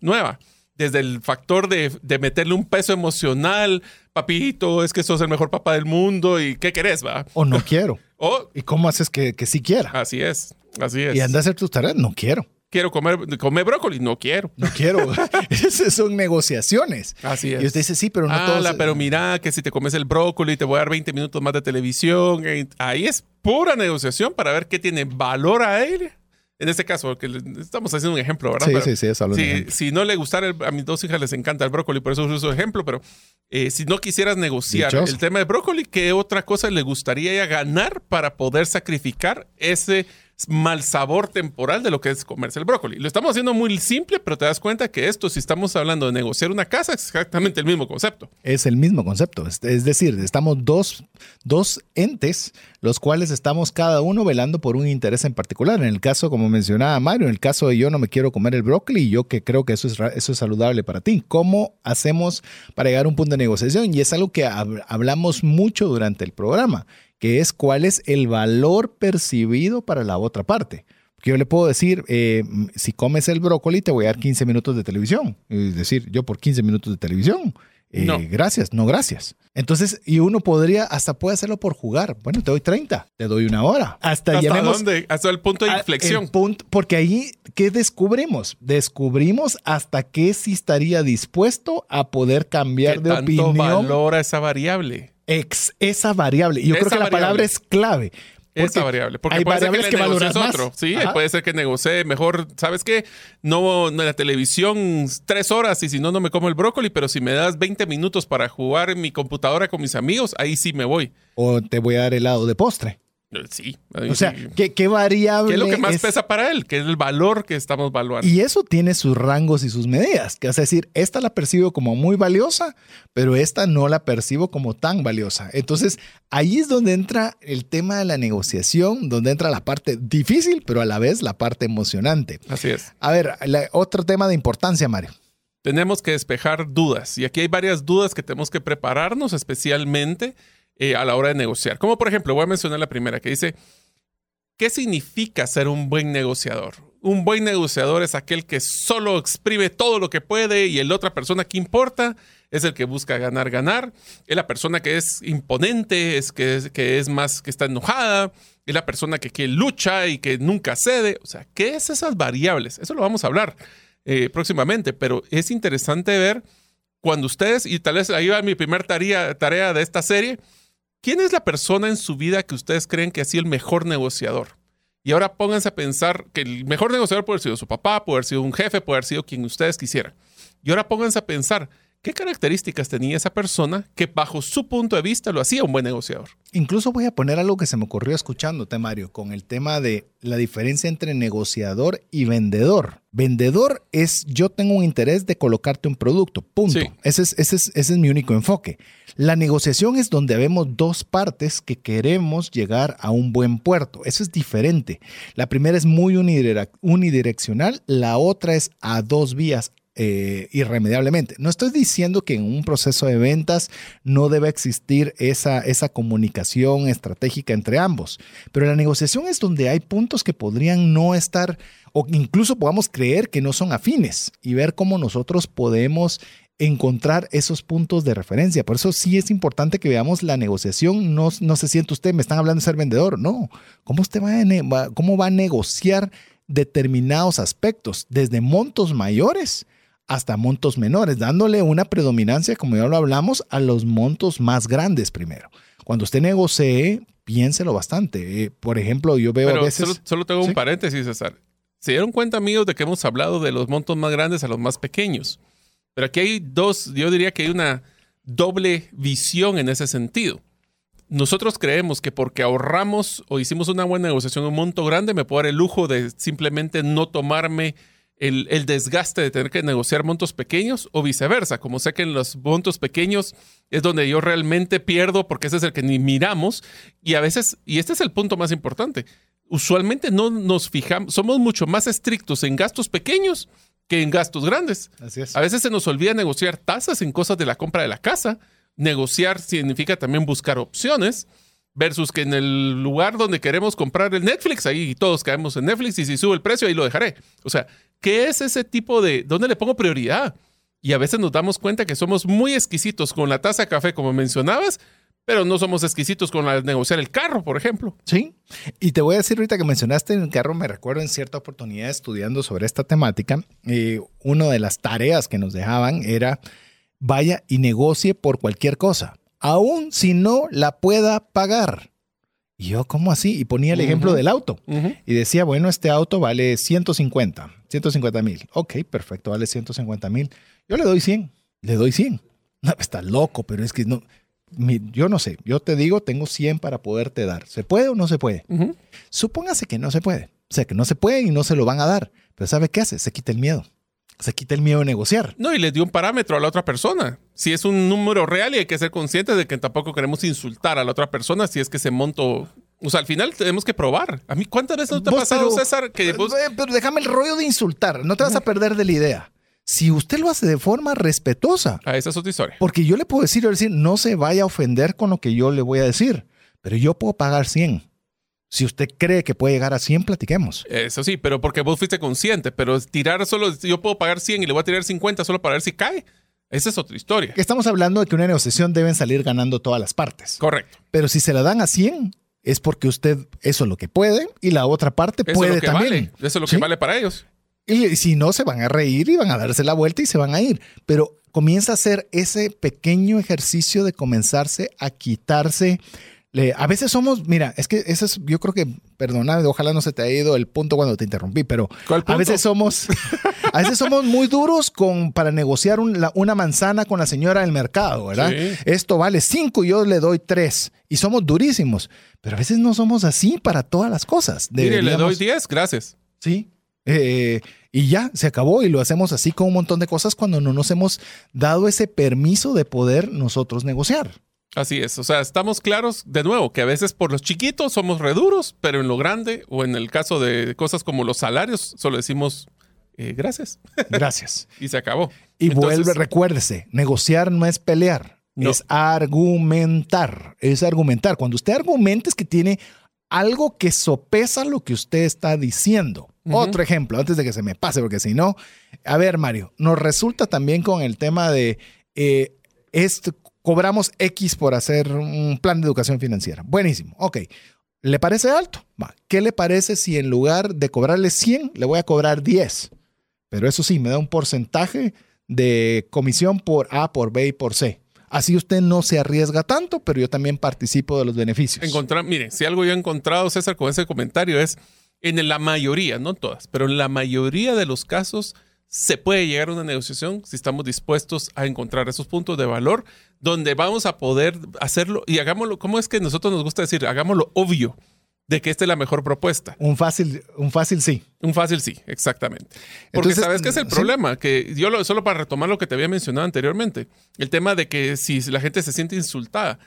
nueva. Desde el factor de, meterle un peso emocional, papito, es que sos el mejor papá del mundo y ¿qué querés, va? O no quiero. o, ¿Y cómo haces que, que sí quiera? Así es, así es. Y anda a hacer tus tareas, no quiero quiero comer, comer brócoli, no quiero. No quiero. Esas son negociaciones. Así es. Y usted dice, sí, pero no ah, pero mira que si te comes el brócoli te voy a dar 20 minutos más de televisión. Eh, ahí es pura negociación para ver qué tiene valor a él. En este caso, porque estamos haciendo un ejemplo, ¿verdad? Sí, sí, sí, es si, si, no le gustara, a mis dos hijas les encanta el brócoli, por eso uso ejemplo, pero eh, si no quisieras negociar el tema de brócoli, ¿qué otra cosa le gustaría ganar para poder sacrificar ese mal sabor temporal de lo que es comerse el brócoli. Lo estamos haciendo muy simple, pero te das cuenta que esto, si estamos hablando de negociar una casa, es exactamente el mismo concepto. Es el mismo concepto. Es, decir, estamos dos, dos entes, los cuales estamos cada uno velando por un interés en particular. En el caso, como mencionaba Mario, en el caso de yo no me quiero comer el brócoli yo que creo que eso es, eso es saludable para ti. ¿Cómo hacemos para llegar a un punto de negociación? Y es algo que hablamos mucho durante el programa que es cuál es el valor percibido para la otra parte. Porque yo le puedo decir, eh, si comes el brócoli, te voy a dar 15 minutos de televisión. Es decir, yo por 15 minutos de televisión. Eh, no. Gracias, no gracias. Entonces, y uno podría, hasta puede hacerlo por jugar. Bueno, te doy 30, te doy una hora. Hasta, ¿Hasta dónde? Hasta el punto de inflexión. Punto, porque ahí, ¿qué descubrimos? Descubrimos hasta qué sí estaría dispuesto a poder cambiar de tanto opinión. valora esa variable? Ex, esa variable. Yo creo que la palabra es clave. Esa variable. Porque puede ser que, le otro. Sí, puede ser que negocie mejor. ¿Sabes qué? No, en la televisión tres horas y si no, no me como el brócoli, pero si me das 20 minutos para jugar en mi computadora con mis amigos, ahí sí me voy. O te voy a dar helado de postre. Eh, sí. O sea, ¿qué, variable? ¿Qué es lo que más pesa para él? ¿Qué es el valor que estamos evaluando? Y eso tiene sus rangos y sus medidas. Que es decir, esta la percibo como muy valiosa, pero esta no la percibo como tan valiosa. Entonces, ahí es donde entra el tema de la negociación, donde entra la parte difícil, pero a la vez la parte emocionante. Así es. A ver, otro tema de importancia, Mario. Tenemos que despejar dudas. Y aquí hay varias dudas que tenemos que prepararnos especialmente eh, a la hora de negociar. Como por ejemplo, voy a mencionar la primera que dice, ¿qué significa ser un buen negociador? Un buen negociador es aquel que solo exprime todo lo que puede y el otra persona que importa es el que busca ganar, ganar. Es la persona que es imponente, es que, es que es más, que está enojada, es la persona que, que lucha y que nunca cede. O sea, ¿qué es esas variables? Eso lo vamos a hablar eh, próximamente, pero es interesante ver cuando ustedes, y tal vez ahí va mi primer tarea, tarea de esta serie, ¿Quién es la persona en su vida que ustedes creen que ha sido el mejor negociador? Y ahora pónganse a pensar que el mejor negociador puede haber sido su papá, puede haber sido un jefe, puede haber sido quien ustedes quisieran. Y ahora pónganse a pensar, ¿Qué características tenía esa persona que bajo su punto de vista lo hacía un buen negociador? Incluso voy a poner algo que se me ocurrió escuchándote, Mario, con el tema de la diferencia entre negociador y vendedor. Vendedor es yo tengo un interés de colocarte un producto, punto. Ese, es, ese, es, ese es mi único enfoque. La negociación es donde vemos dos partes que queremos llegar a un buen puerto. Eso es diferente. La primera es muy unidireccional, la otra es a dos vías, eh, irremediablemente. No estoy diciendo que en un proceso de ventas no debe existir esa, esa comunicación estratégica entre ambos, pero la negociación es donde hay puntos que podrían no estar o incluso podamos creer que no son afines y ver cómo nosotros podemos encontrar esos puntos de referencia. Por eso sí es importante que veamos la negociación. No, no se siente usted, me están hablando de ser vendedor. No, ¿cómo va cómo va a negociar determinados aspectos, desde montos mayores hasta montos menores, dándole una predominancia, como ya lo hablamos, a los montos más grandes primero. Cuando usted negocie, piénselo bastante. Eh, por ejemplo, yo veo a veces... Solo, tengo un paréntesis, César. Se dieron cuenta, amigos, de que hemos hablado de los montos más grandes a los más pequeños. Pero aquí hay dos, yo diría que hay una doble visión en ese sentido. Nosotros creemos que porque ahorramos o hicimos una buena negociación un monto grande, me puedo dar el lujo de simplemente no tomarme el, desgaste de tener que negociar montos pequeños o viceversa. Como sé que en los montos pequeños es donde yo realmente pierdo porque ese es el que ni miramos y a veces, y este es el punto más importante, usualmente no nos fijamos, somos mucho más estrictos en gastos pequeños que en gastos grandes. Así es. A veces se nos olvida negociar tasas en cosas de la compra de la casa. Negociar significa también buscar opciones versus que en el lugar donde queremos comprar el Netflix, ahí todos caemos en Netflix y si sube el precio, ahí lo dejaré. O sea, ¿qué es ese tipo de, dónde le pongo prioridad? Y a veces nos damos cuenta que somos muy exquisitos con la taza de café, como mencionabas, pero no somos exquisitos con la, negociar el carro, por ejemplo. Sí, y te voy a decir ahorita que mencionaste el carro, me recuerdo en cierta oportunidad estudiando sobre esta temática, y una de las tareas que nos dejaban era vaya y negocie por cualquier cosa aún si no la pueda pagar. Y yo, ¿cómo así? Y ponía el ejemplo del auto. Y decía, bueno, este auto vale 150, 150 mil. Ok, perfecto, vale 150 mil. Yo le doy 100, le doy 100. No, está loco, pero es que no, yo no sé, yo te digo, tengo 100 para poderte dar. ¿Se puede o no se puede? Supóngase que no se puede. O sea, que no se puede y no se lo van a dar. Pero ¿sabe qué hace? Se quita el miedo se quita el miedo de negociar. No, y le dio un parámetro a la otra persona. Si es un número real y hay que ser conscientes de que tampoco queremos insultar a la otra persona si es que ese monto... O sea, al final tenemos que probar. A mí, ¿cuántas veces no te ha pasado, César? Que pero, pero déjame el rollo de insultar. No te vas a perder de la idea. Si usted lo hace de forma respetuosa. Ah, esa es otra historia. Porque yo le puedo decir, decir, no se vaya a ofender con lo que yo le voy a decir. Pero yo puedo pagar 100. Si usted cree que puede llegar a 100, platiquemos. Eso sí, pero porque vos fuiste consciente, pero tirar solo, yo puedo pagar 100 y le voy a tirar 50 solo para ver si cae. Esa es otra historia. Estamos hablando de que una negociación deben salir ganando todas las partes. Correcto. Pero si se la dan a 100, es porque usted eso es lo que puede y la otra parte puede también. Eso es lo que vale para ellos. Y si no, se van a reír y van a darse la vuelta y se van a ir. Pero comienza a hacer ese pequeño ejercicio de comenzarse a quitarse a veces somos, mira, es que eso es, yo creo que, perdona, ojalá no se te haya ido el punto cuando te interrumpí, pero a veces somos, a veces somos muy duros con, para negociar una manzana con la señora del mercado, ¿verdad? Esto vale cinco y yo le doy tres. Y somos durísimos, pero a veces no somos así para todas las cosas. Mire, le doy diez, gracias. Sí. Eh, y ya, se acabó y lo hacemos así con un montón de cosas cuando no nos hemos dado ese permiso de poder nosotros negociar. Así es, o sea, estamos claros de nuevo que a veces por los chiquitos somos reduros, pero en lo grande o en el caso de cosas como los salarios, solo decimos eh, gracias. Gracias. y se acabó. Y vuelve, recuérdese, negociar no es pelear, es argumentar, es argumentar. Cuando usted argumenta es que tiene algo que sopesa lo que usted está diciendo. Otro ejemplo, antes de que se me pase, porque si no, a ver, Mario, nos resulta también con el tema de eh, esto, cobramos X por hacer un plan de educación financiera. Buenísimo, ok. ¿Le parece alto? Va. ¿Qué le parece si en lugar de cobrarle 100, le voy a cobrar 10? Pero eso sí, me da un porcentaje de comisión por A, por B y por C. Así usted no se arriesga tanto, pero yo también participo de los beneficios. Encontrar, miren, si algo yo he encontrado, César, con ese comentario es, en la mayoría, no todas, pero en la mayoría de los casos, se puede llegar a una negociación si estamos dispuestos a encontrar esos puntos de valor donde vamos a poder hacerlo y hagámoslo, ¿cómo es que nosotros nos gusta decir? Hagámoslo obvio de que esta es la mejor propuesta. Un fácil, un fácil sí. Un fácil sí, exactamente. Porque sabes qué es el problema, que yo lo, solo para retomar lo que te había mencionado anteriormente, el tema de que si la gente se siente insultada,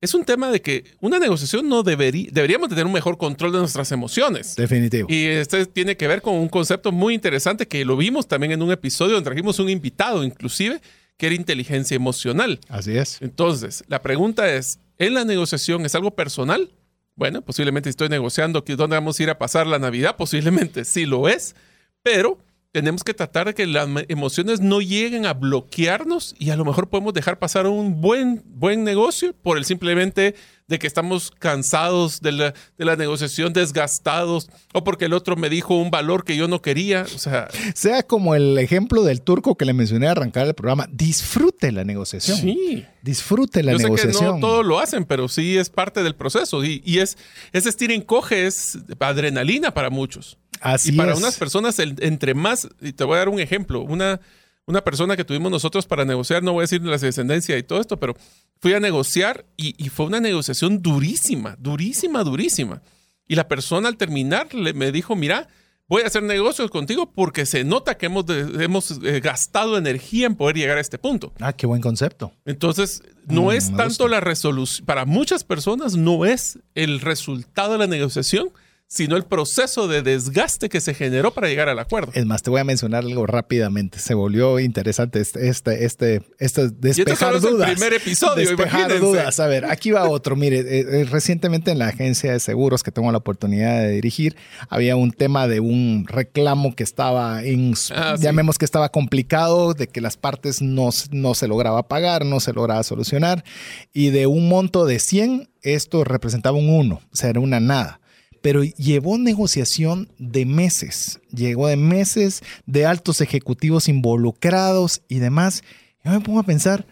es un tema de que una negociación no debería, deberíamos tener un mejor control de nuestras emociones. Definitivo. Y este tiene que ver con un concepto muy interesante que lo vimos también en un episodio donde trajimos un invitado inclusive, que era inteligencia emocional. Así es. Entonces, la pregunta es, ¿en la negociación es algo personal? Bueno, posiblemente estoy negociando dónde vamos a ir a pasar la Navidad, posiblemente sí lo es, pero tenemos que tratar de que las emociones no lleguen a bloquearnos y a lo mejor podemos dejar pasar un buen, buen negocio por el simplemente de que estamos cansados de la, de la negociación, desgastados, o porque el otro me dijo un valor que yo no quería. O sea, sea como el ejemplo del turco que le mencioné a arrancar el programa, disfrute la negociación. Sí. Disfrute la negociación. Yo sé que no todos lo hacen, pero sí es parte del proceso. Y, y es, ese estira encoge es adrenalina para muchos. Así y para unas personas, entre más, y te voy a dar un ejemplo, una, una persona que tuvimos nosotros para negociar, no voy a decir la descendencia y todo esto, pero fui a negociar y, fue una negociación durísima, durísima, durísima. Y la persona al terminar le, me dijo, mira, voy a hacer negocios contigo porque se nota que hemos, hemos eh, gastado energía en poder llegar a este punto. Ah, qué buen concepto. Entonces, no mm, es tanto la resolución, para muchas personas no es el resultado de la negociación, sino el proceso de desgaste que se generó para llegar al acuerdo. Es más, te voy a mencionar algo rápidamente. Se volvió interesante este, este, este, este despejar y dudas. el primer episodio, despejar dudas. A ver, aquí va otro. Mire, eh, eh, recientemente en la agencia de seguros que tengo la oportunidad de dirigir, había un tema de un reclamo que estaba en, ah, llamemos que estaba complicado, de que las partes no, no se lograba pagar, no se lograba solucionar, y de un monto de 100, esto representaba un 1, o sea, era una nada pero llevó negociación de meses, llegó de meses de altos ejecutivos involucrados y demás. Yo me pongo a pensar,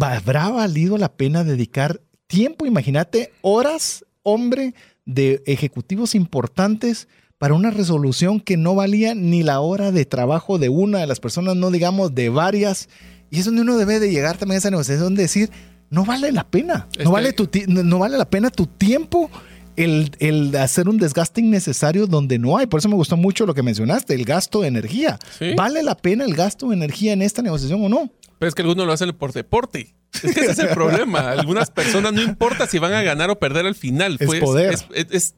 ¿habrá valido la pena dedicar tiempo? Imagínate, horas, hombre, de ejecutivos importantes para una resolución que no valía ni la hora de trabajo de una de las personas, no digamos de varias. Y es donde uno debe de llegar también a esa negociación, de decir, no vale la pena, no, vale tu, no vale la pena tu tiempo el, hacer un desgaste innecesario donde no hay. Por eso me gustó mucho lo que mencionaste, el gasto de energía. ¿Vale la pena el gasto de energía en esta negociación o no? Pero es que algunos lo hacen por deporte. Es que ese es el problema. Algunas personas no importa si van a ganar o perder al final. Es pues, poder. Es,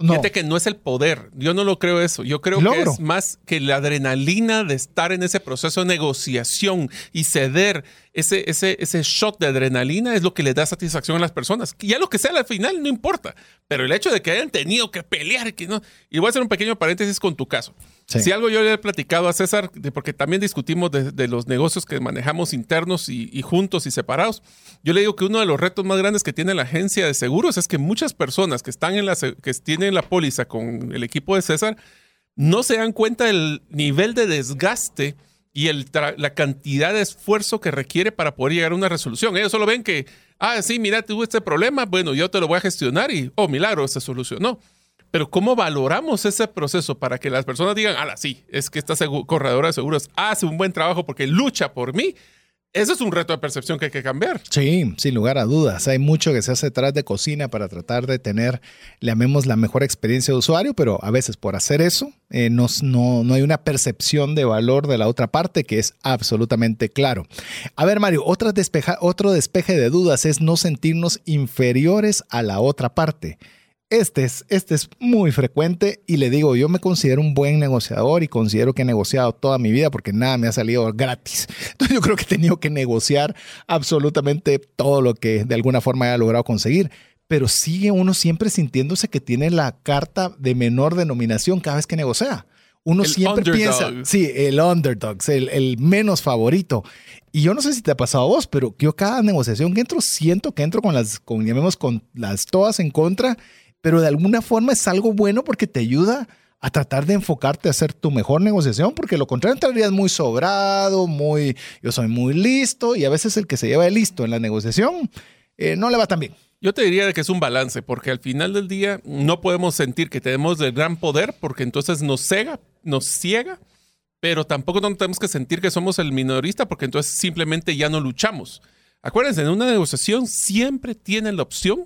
Fíjate que no es el poder. Yo no lo creo eso. Yo creo que es más que la adrenalina de estar en ese proceso de negociación y ceder ese, ese, ese shot de adrenalina es lo que le da satisfacción a las personas. Y ya lo que sea al final no importa. Pero el hecho de que hayan tenido que pelear y que no. Y voy a hacer un pequeño paréntesis con tu caso. Si algo yo le he platicado a César, porque también discutimos de, los negocios que manejamos internos y, juntos y separados, yo le digo que uno de los retos más grandes que tiene la agencia de seguros es que muchas personas que están en la que tienen la póliza con el equipo de César no se dan cuenta del nivel de desgaste y el la cantidad de esfuerzo que requiere para poder llegar a una resolución. Ellos solo ven que, ah, sí, mira, tuve este problema, bueno, yo te lo voy a gestionar y, oh, milagro, se solucionó. Pero ¿cómo valoramos ese proceso para que las personas digan, ah, sí, es que esta corredora de seguros hace un buen trabajo porque lucha por mí? Ese es un reto de percepción que hay que cambiar. Sí, sin lugar a dudas. Hay mucho que se hace detrás de cocina para tratar de tener, llamemos, la mejor experiencia de usuario, pero a veces por hacer eso eh, no, no, hay una percepción de valor de la otra parte que es absolutamente claro. A ver, Mario, otro despeje de dudas es no sentirnos inferiores a la otra parte. Este es, este es muy frecuente y le digo, yo me considero un buen negociador y considero que he negociado toda mi vida porque nada me ha salido gratis. Entonces yo creo que he tenido que negociar absolutamente todo lo que de alguna forma haya logrado conseguir. Pero sigue uno siempre sintiéndose que tiene la carta de menor denominación cada vez que negocia. Uno siempre piensa, sí, el underdog, el, el menos favorito. Y yo no sé si te ha pasado a vos, pero yo cada negociación que entro siento que entro con las, con, llamemos, con las todas en contra pero de alguna forma es algo bueno porque te ayuda a tratar de enfocarte a hacer tu mejor negociación, porque lo contrario entrarías muy sobrado, muy, yo soy muy listo, y a veces el que se lleva de listo en la negociación eh, no le va tan bien. Yo te diría que es un balance, porque al final del día no podemos sentir que tenemos el gran poder, porque entonces nos cega, nos ciega, pero tampoco no tenemos que sentir que somos el minorista, porque entonces simplemente ya no luchamos. Acuérdense, en una negociación siempre tienen la opción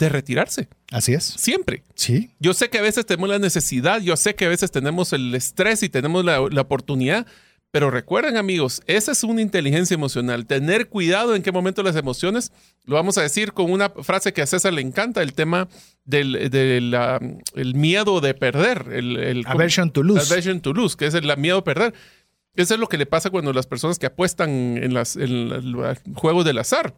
de retirarse. Así es. Siempre. Sí. Yo sé que a veces tenemos la necesidad, yo sé que a veces tenemos el estrés y tenemos la, oportunidad, pero recuerden amigos, esa es una inteligencia emocional. Tener cuidado en qué momento las emociones, lo vamos a decir con una frase que a César le encanta, el tema del, el miedo de perder. El, el aversion to lose. Aversion to lose, que es el miedo a perder. Eso es lo que le pasa cuando las personas que apuestan en, las, en el juego del azar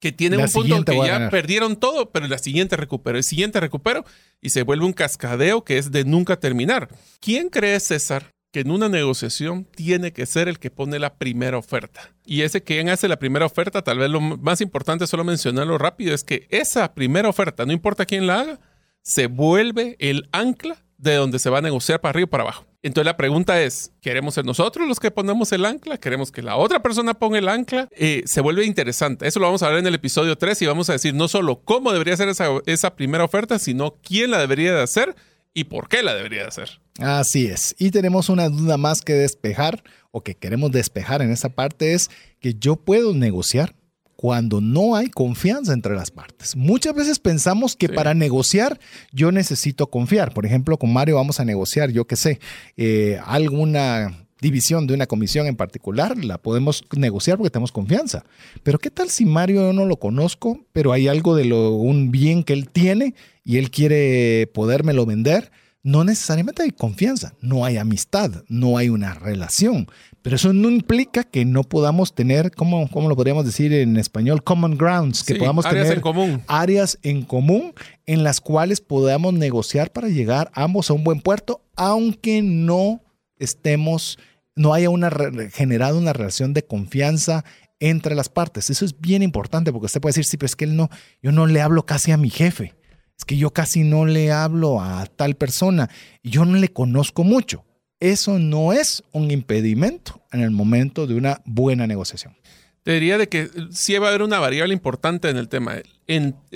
que tiene un punto que ya perdieron todo, pero la siguiente recupero, el siguiente recupero y se vuelve un cascadeo que es de nunca terminar. ¿Quién cree, César, que en una negociación tiene que ser el que pone la primera oferta. Y ese quien hace la primera oferta, tal vez lo más importante, solo mencionarlo rápido, es que esa primera oferta, no importa quién la haga, se vuelve el ancla de donde se va a negociar para arriba y para abajo. Entonces la pregunta es, ¿queremos ser nosotros los que ponemos el ancla? ¿Queremos que la otra persona ponga el ancla? Eh, se vuelve interesante. Eso lo vamos a ver en el episodio 3 y vamos a decir no solo cómo debería ser esa, primera oferta, sino quién la debería de hacer y por qué la debería de hacer. Así es. Y tenemos una duda más que despejar o que queremos despejar en esa parte es que yo puedo negociar cuando no hay confianza entre las partes. Muchas veces pensamos que para negociar yo necesito confiar. Por ejemplo, con Mario vamos a negociar, yo qué sé, eh, alguna división de una comisión en particular, la podemos negociar porque tenemos confianza. Pero ¿qué tal si Mario yo no lo conozco, pero hay algo de lo, un bien que él tiene y él quiere podérmelo vender? No necesariamente hay confianza, no hay amistad, no hay una relación, pero eso no implica que no podamos tener, ¿cómo, cómo lo podríamos decir en español? Common grounds, que podamos áreas tener en común. áreas en común en las cuales podamos negociar para llegar ambos a un buen puerto, aunque no estemos, no haya una generado una relación de confianza entre las partes. Eso es bien importante porque usted puede decir, sí, pero es que él no, yo no le hablo casi a mi jefe. Es que yo casi no le hablo a tal persona y yo no le conozco mucho eso no es un impedimento en el momento de una buena negociación. Te diría de que sí va a haber una variable importante en el tema.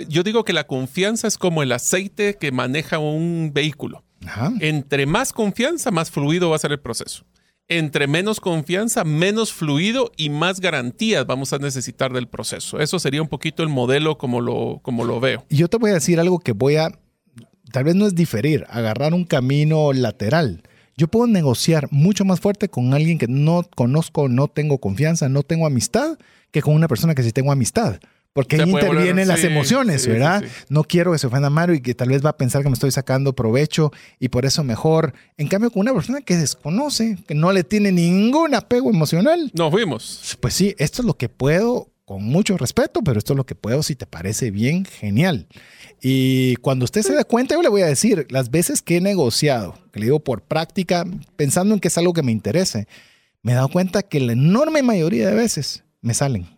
yo digo que la confianza es como el aceite que maneja un vehículo. Entre más confianza, más fluido va a ser el proceso. Entre menos confianza, menos fluido y más garantías vamos a necesitar del proceso. Eso sería un poquito el modelo como lo, como lo veo. Yo te voy a decir algo que voy a, tal vez no es diferir, agarrar un camino lateral yo puedo negociar mucho más fuerte con alguien que no conozco, no tengo confianza, no tengo amistad, que con una persona que sí tengo amistad. Porque ahí intervienen las emociones, ¿verdad? no quiero que se ofenda a Mario y que tal vez va a pensar que me estoy sacando provecho y por eso mejor. En cambio, con una persona que desconoce, que no le tiene ningún apego emocional. Nos fuimos. Pues sí, esto es lo que puedo, con mucho respeto, pero esto es lo que puedo si te parece bien, genial. Y cuando usted se da cuenta, yo le voy a decir, las veces que he negociado, que le digo por práctica, pensando en que es algo que me interese, me he dado cuenta que la enorme mayoría de veces me salen.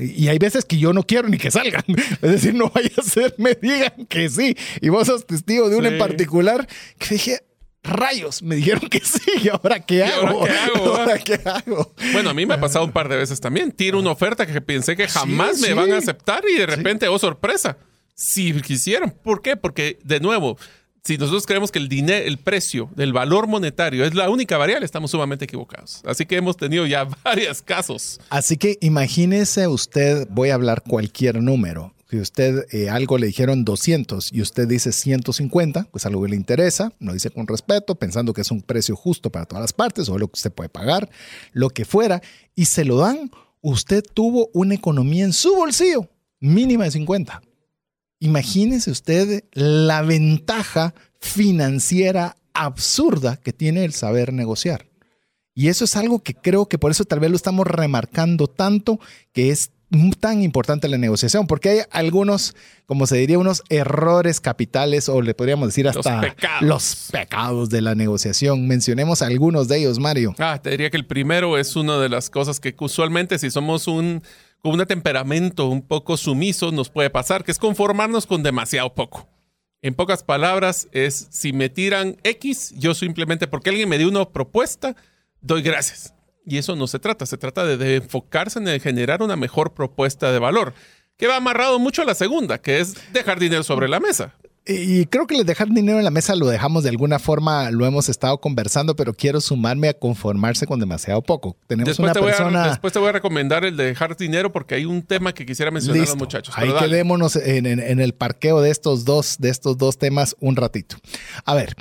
Y hay veces que yo no quiero ni que salgan. Es decir, no vaya a ser, me digan que sí. Y vos sos testigo de uno en particular que dije, rayos, me dijeron que sí, ¿y ahora qué hago? ahora qué hago? Bueno, a mí me ha pasado un par de veces también. Tiro una oferta que pensé que jamás me van a aceptar y de repente, oh sorpresa, si quisieran. ¿Por qué? Porque, de nuevo, si nosotros creemos que el dinero, el precio, el valor monetario es la única variable, estamos sumamente equivocados. Así que hemos tenido ya varios casos. Así que imagínese usted, voy a hablar cualquier número. Si usted eh, algo le dijeron 200 y usted dice 150, pues algo que le interesa, lo dice con respeto, pensando que es un precio justo para todas las partes o lo que usted puede pagar, lo que fuera, y se lo dan, usted tuvo una economía en su bolsillo mínima de 50. Imagínese usted la ventaja financiera absurda que tiene el saber negociar. Y eso es algo que creo que por eso tal vez lo estamos remarcando tanto, que es tan importante la negociación, porque hay algunos, como se diría, unos errores capitales o le podríamos decir hasta los pecados, los pecados de la negociación. Mencionemos algunos de ellos, Mario. Ah, te diría que el primero es una de las cosas que usualmente si somos un con un temperamento un poco sumiso nos puede pasar, que es conformarnos con demasiado poco. En pocas palabras, es si me tiran X, yo simplemente porque alguien me dio una propuesta, doy gracias. Y eso no se trata, se trata de, enfocarse en generar una mejor propuesta de valor, que va amarrado mucho a la segunda, que es dejar dinero sobre la mesa. Y creo que dejar dinero en la mesa lo dejamos de alguna forma, lo hemos estado conversando, pero quiero sumarme a conformarse con demasiado poco. Tenemos después una te persona... A, después te voy a recomendar el de dejar dinero porque hay un tema que quisiera mencionar a los muchachos. Ahí quedémonos en, el parqueo de estos, dos, de estos dos temas un ratito. A ver,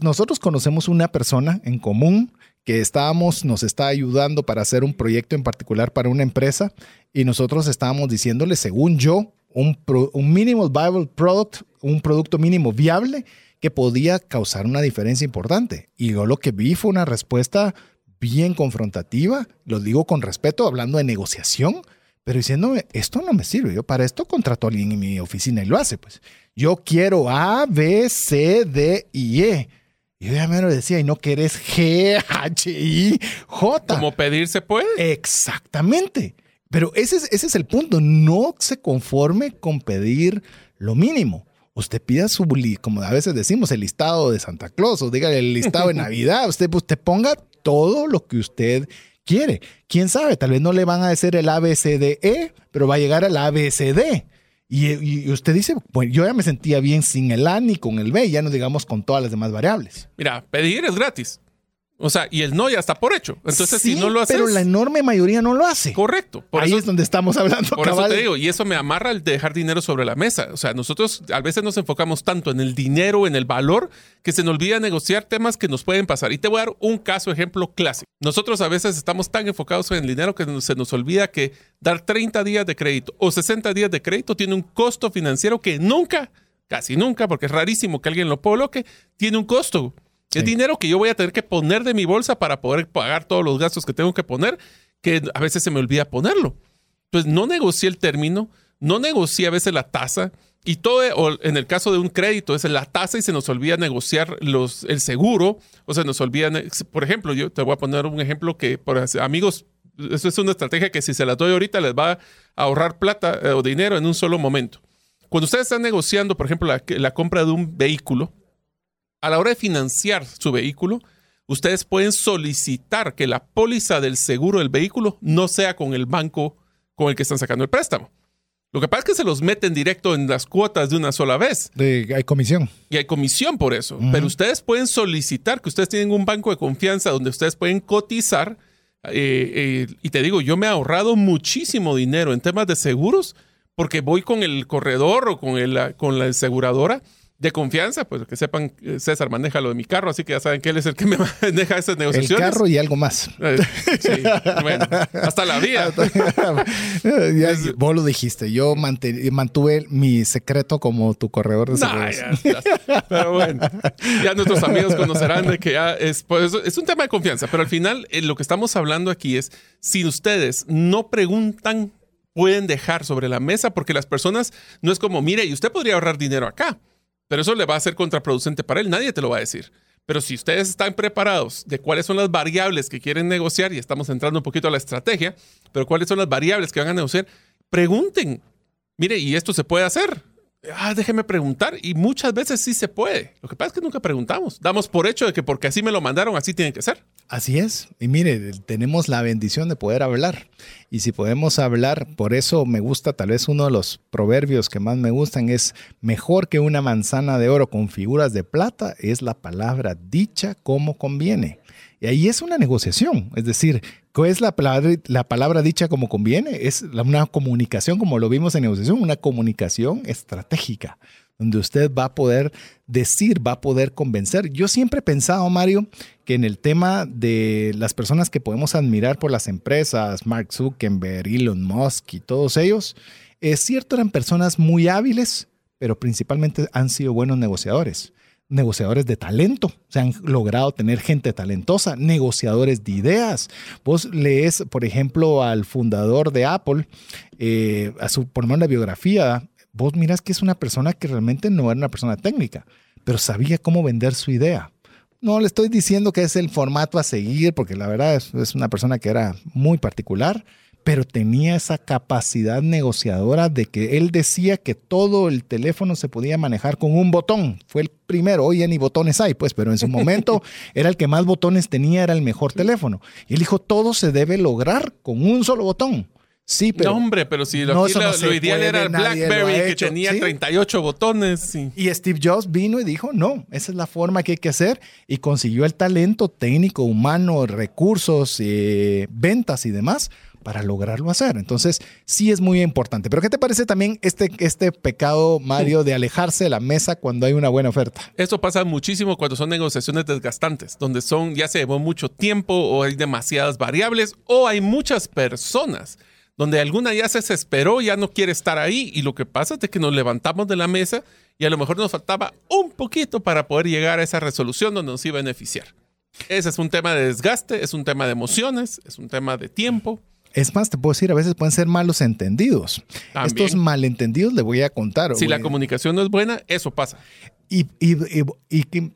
nosotros conocemos una persona en común que estábamos, nos está ayudando para hacer un proyecto en particular para una empresa y nosotros estábamos diciéndole, según yo, un, un mínimo viable product, un producto mínimo viable que podía causar una diferencia importante. Y yo lo que vi fue una respuesta bien confrontativa, lo digo con respeto, hablando de negociación, pero diciéndome, esto no me sirve, yo para esto contrato a alguien en mi oficina y lo hace, pues. Yo quiero A, B, C, D y E. Y yo ya me lo decía, y no querés G, H, I, J. Como pedir se puede. Exactamente. Pero ese es, ese es el punto. No se conforme con pedir lo mínimo. Usted pida su, como a veces decimos, el listado de Santa Claus o dígale el listado de Navidad. Usted, usted ponga todo lo que usted quiere. Quién sabe, tal vez no le van a decir el ABCDE, pero va a llegar al ABCD. Y, usted dice, pues yo ya me sentía bien sin el A ni con el B, ya no digamos con todas las demás variables. Mira, pedir es gratis. O sea, y el no ya está por hecho. Entonces, si no lo haces. Pero la enorme mayoría no lo hace. Correcto. Ahí es donde estamos hablando. Por eso te digo, y eso me amarra el dejar dinero sobre la mesa. O sea, nosotros a veces nos enfocamos tanto en el dinero, en el valor, que se nos olvida negociar temas que nos pueden pasar. Y te voy a dar un caso, ejemplo clásico. Nosotros a veces estamos tan enfocados en el dinero que se nos olvida que dar 30 días de crédito o 60 días de crédito tiene un costo financiero que nunca, casi nunca, porque es rarísimo que alguien lo coloque, tiene un costo. Es dinero que yo voy a tener que poner de mi bolsa para poder pagar todos los gastos que tengo que poner, que a veces se me olvida ponerlo. Entonces, no negocié el término, no negocié a veces la tasa, y todo, o en el caso de un crédito, es la tasa y se nos olvida negociar los, el seguro, o se nos olvida, por ejemplo, yo te voy a poner un ejemplo que, por amigos, eso es una estrategia que si se la doy ahorita les va a ahorrar plata eh, o dinero en un solo momento. Cuando ustedes están negociando, por ejemplo, la compra de un vehículo, a la hora de financiar su vehículo, ustedes pueden solicitar que la póliza del seguro del vehículo no sea con el banco con el que están sacando el préstamo. Lo que pasa es que se los meten directo en las cuotas de una sola vez. hay comisión. Y hay comisión por eso. Pero ustedes pueden solicitar que ustedes tienen un banco de confianza donde ustedes pueden cotizar. Eh, eh, y te digo, yo me he ahorrado muchísimo dinero en temas de seguros porque voy con el corredor o con, el, con la aseguradora de confianza, pues que sepan, eh, César maneja lo de mi carro, así que ya saben que él es el que me maneja esas negociaciones. El carro y algo más. Eh, sí, bueno, hasta la vida. vos lo dijiste, yo mantuve mi secreto como tu corredor de seguros. pero bueno, ya nuestros amigos conocerán de que ya es, pues, es un tema de confianza, pero al final eh, lo que estamos hablando aquí es, si ustedes no preguntan, pueden dejar sobre la mesa, porque las personas no es como, mire, y usted podría ahorrar dinero acá. Pero eso le va a ser contraproducente para él, nadie te lo va a decir. Pero si ustedes están preparados de cuáles son las variables que quieren negociar, y estamos entrando un poquito a la estrategia, pero cuáles son las variables que van a negociar, pregunten. Mire, ¿y esto se puede hacer? Ah, déjeme preguntar. Y muchas veces sí se puede. Lo que pasa es que nunca preguntamos. Damos por hecho de que porque así me lo mandaron, así tiene que ser. Así es. Y mire, tenemos la bendición de poder hablar. Y si podemos hablar, por eso me gusta, tal vez uno de los proverbios que más me gustan es, mejor que una manzana de oro con figuras de plata es la palabra dicha como conviene. Y ahí es una negociación, es decir, ¿qué es la palabra, la palabra dicha como conviene? Es una comunicación, como lo vimos en negociación, una comunicación estratégica, donde usted va a poder decir, va a poder convencer. Yo siempre he pensado, Mario, que en el tema de las personas que podemos admirar por las empresas, Mark Zuckerberg, Elon Musk y todos ellos, es cierto, eran personas muy hábiles, pero principalmente han sido buenos negociadores negociadores de talento, se han logrado tener gente talentosa, negociadores de ideas. Vos lees, por ejemplo, al fundador de Apple, eh, a su, por la biografía, vos miras que es una persona que realmente no era una persona técnica, pero sabía cómo vender su idea. No le estoy diciendo que es el formato a seguir, porque la verdad es una persona que era muy particular, pero tenía esa capacidad negociadora de que él decía que todo el teléfono se podía manejar con un botón. Fue el primero, hoy ya ni botones hay, pues, pero en su momento era el que más botones tenía, era el mejor teléfono. Y él dijo, todo se debe lograr con un solo botón. Sí, pero. No, hombre, pero si lo, ideal era el Blackberry que tenía 38 botones. Y Steve Jobs vino y dijo: No, esa es la forma que hay que hacer. Y consiguió el talento técnico, humano, recursos, eh, ventas y demás para lograrlo hacer. Entonces, sí es muy importante. Pero ¿qué te parece también este, este pecado, Mario, de alejarse de la mesa cuando hay una buena oferta? Eso pasa muchísimo cuando son negociaciones desgastantes, donde son, ya se llevó mucho tiempo o hay demasiadas variables o hay muchas personas donde alguna ya se desesperó, ya no quiere estar ahí y lo que pasa es que nos levantamos de la mesa y a lo mejor nos faltaba un poquito para poder llegar a esa resolución donde nos iba a beneficiar. Ese es un tema de desgaste, es un tema de emociones, es un tema de tiempo Es más, te puedo decir, a veces pueden ser malos entendidos. Estos malentendidos le voy a contar. Si la comunicación no es buena, eso pasa. Y,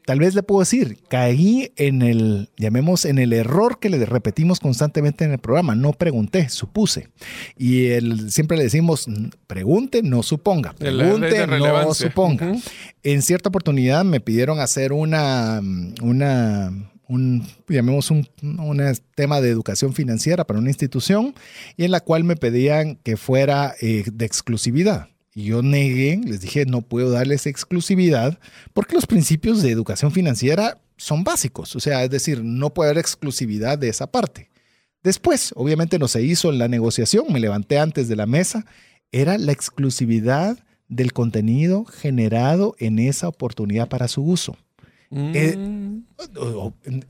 tal vez le puedo decir, caí en el, llamemos, en el error que le repetimos constantemente en el programa. No pregunté, supuse. Y el, siempre le decimos, pregunte, no suponga. Pregunte, no suponga. En cierta oportunidad me pidieron hacer una, una un, llamemos un, tema de educación financiera para una institución y en la cual me pedían que fuera eh, de exclusividad. Y yo negué, les dije, no puedo darles exclusividad porque los principios de educación financiera son básicos. O sea, es decir, no puede haber exclusividad de esa parte. Después, obviamente no se hizo la negociación, me levanté antes de la mesa, era la exclusividad del contenido generado en esa oportunidad para su uso. Eh, mm.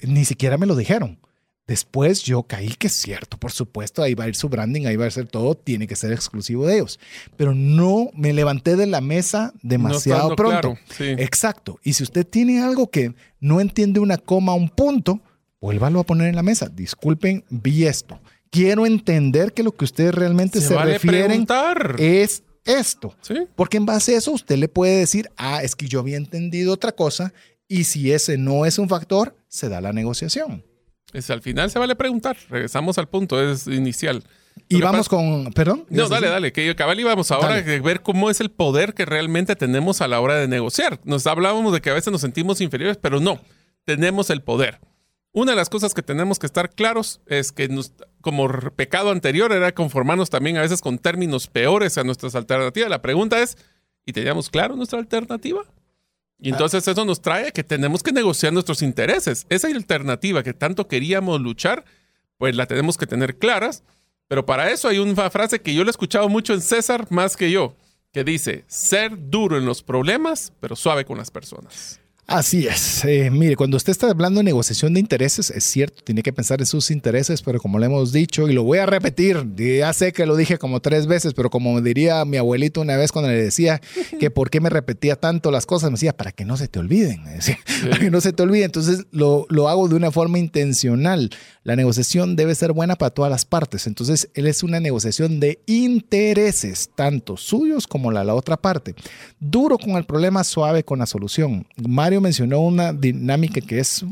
ni siquiera me lo dijeron. Después yo caí que es cierto, por supuesto, ahí va a ir su branding, ahí va a ser todo, tiene que ser exclusivo de ellos. Pero no me levanté de la mesa demasiado pronto. Exacto. Y si usted tiene algo que no entiende una coma, un punto, vuélvalo a poner en la mesa. Disculpen, vi esto. Quiero entender que lo que ustedes realmente se, refieren es esto. Porque en base a eso usted le puede decir, ah, es que yo había entendido otra cosa y si ese no es un factor, se da la negociación. Es, al final se vale preguntar. Regresamos al punto, es inicial. Y vamos con, perdón. No, dale, dale, que cabal íbamos ahora a ver cómo es el poder que realmente tenemos a la hora de negociar. Nos hablábamos de que a veces nos sentimos inferiores, pero no, tenemos el poder. Una de las cosas que tenemos que estar claros es que como pecado anterior era conformarnos también a veces con términos peores a nuestras alternativas. La pregunta es, ¿y teníamos claro nuestra alternativa? Y entonces eso nos trae que tenemos que negociar nuestros intereses. Esa alternativa que tanto queríamos luchar, pues la tenemos que tener claras. Pero para eso hay una frase que yo le he escuchado mucho en César más que yo, que dice, ser duro en los problemas, pero suave con las personas. Así es. Eh, mire, cuando usted está hablando de negociación de intereses, es cierto, tiene que pensar en sus intereses, pero como le hemos dicho, y lo voy a repetir, ya sé que lo dije como tres veces, pero como diría mi abuelito una vez cuando le decía que por qué me repetía tanto las cosas, me decía, para que no se te olviden, para que no se te olvide. Entonces lo, lo hago de una forma intencional. La negociación debe ser buena para todas las partes. Entonces, él es una negociación de intereses, tanto suyos como la, la otra parte. Duro con el problema, suave con la solución. Mario mencionó una dinámica que es,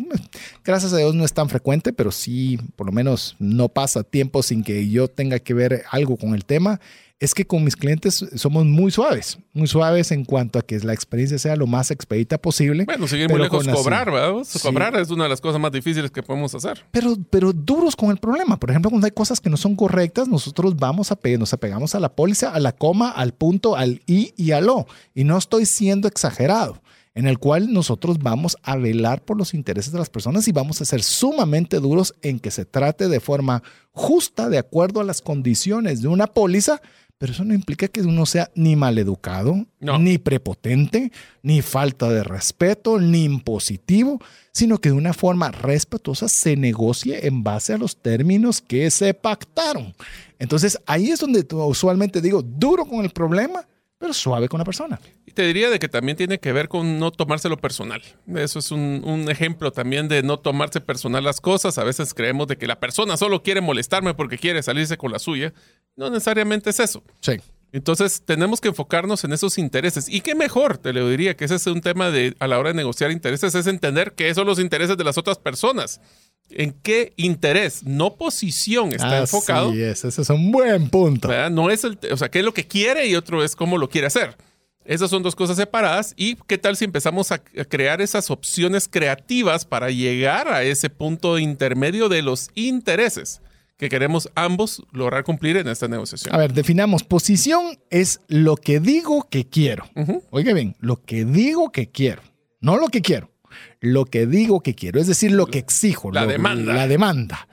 gracias a Dios, no es tan frecuente, pero sí, por lo menos, no pasa tiempo sin que yo tenga que ver algo con el tema es que con mis clientes somos muy suaves, muy suaves en cuanto a que la experiencia sea lo más expedita posible. Bueno, seguir muy lejos cobrar, ¿verdad? Cobrar es una de las cosas más difíciles que podemos hacer. Pero, pero duros con el problema. Por ejemplo, cuando hay cosas que no son correctas, nosotros vamos a pegar, nos apegamos a la póliza, a la coma, al punto, al i y al o. Y no estoy siendo exagerado en el cual nosotros vamos a velar por los intereses de las personas y vamos a ser sumamente duros en que se trate de forma justa, de acuerdo a las condiciones de una póliza, pero eso no implica que uno sea ni maleducado, ni prepotente, ni falta de respeto, ni impositivo, sino que de una forma respetuosa se negocie en base a los términos que se pactaron. Entonces ahí es donde usualmente digo, duro con el problema, pero suave con la persona. Y te diría de que también tiene que ver con no tomárselo personal. Eso es un, un, ejemplo también de no tomarse personal las cosas. A veces creemos de que la persona solo quiere molestarme porque quiere salirse con la suya. No necesariamente es eso. Sí. Entonces tenemos que enfocarnos en esos intereses. Y qué mejor, te lo diría, que ese es un tema de a la hora de negociar intereses, es entender qué son los intereses de las otras personas en qué interés, no posición está enfocado. Sí, ese es un buen punto. No es el, o sea, qué es lo que quiere y otro es cómo lo quiere hacer. Esas son dos cosas separadas. ¿Y qué tal si empezamos a crear esas opciones creativas para llegar a ese punto intermedio de los intereses que queremos ambos lograr cumplir en esta negociación? A ver, definamos. Posición es lo que digo que quiero. Oiga bien, lo que digo que quiero, no lo que quiero lo que digo que quiero, es decir, lo que exijo. La demanda. La demanda.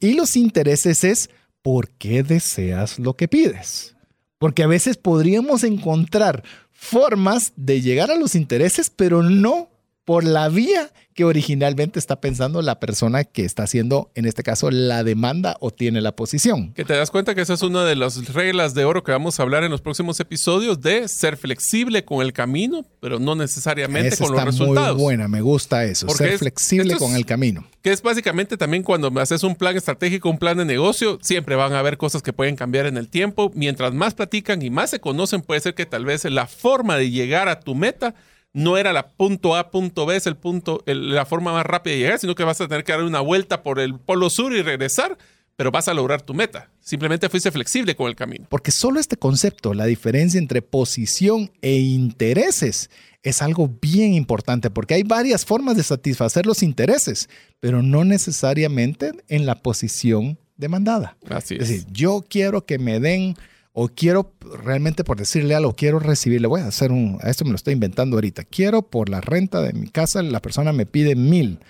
Y los intereses es por qué deseas lo que pides. Porque a veces podríamos encontrar formas de llegar a los intereses, pero no por la vía que originalmente está pensando la persona que está haciendo, en este caso, la demanda o tiene la posición. Que te das cuenta que esa es una de las reglas de oro que vamos a hablar en los próximos episodios de ser flexible con el camino, pero no necesariamente con los resultados. Muy buena, me gusta eso, ser flexible con el camino. Que es básicamente también cuando haces un plan estratégico, un plan de negocio, siempre van a haber cosas que pueden cambiar en el tiempo. Mientras más platican y más se conocen, puede ser que tal vez la forma de llegar a tu meta no era la punto A, punto B, es el punto, la forma más rápida de llegar, sino que vas a tener que dar una vuelta por el polo sur y regresar, pero vas a lograr tu meta. Simplemente fuiste flexible con el camino. Porque solo este concepto, la diferencia entre posición e intereses, es algo bien importante, porque hay varias formas de satisfacer los intereses, pero no necesariamente en la posición demandada. Así es. Es decir, yo quiero que me den o quiero realmente por decirle algo, quiero recibirle, voy a hacer un, esto me lo estoy inventando ahorita, quiero por la renta de mi casa, la persona me pide mil,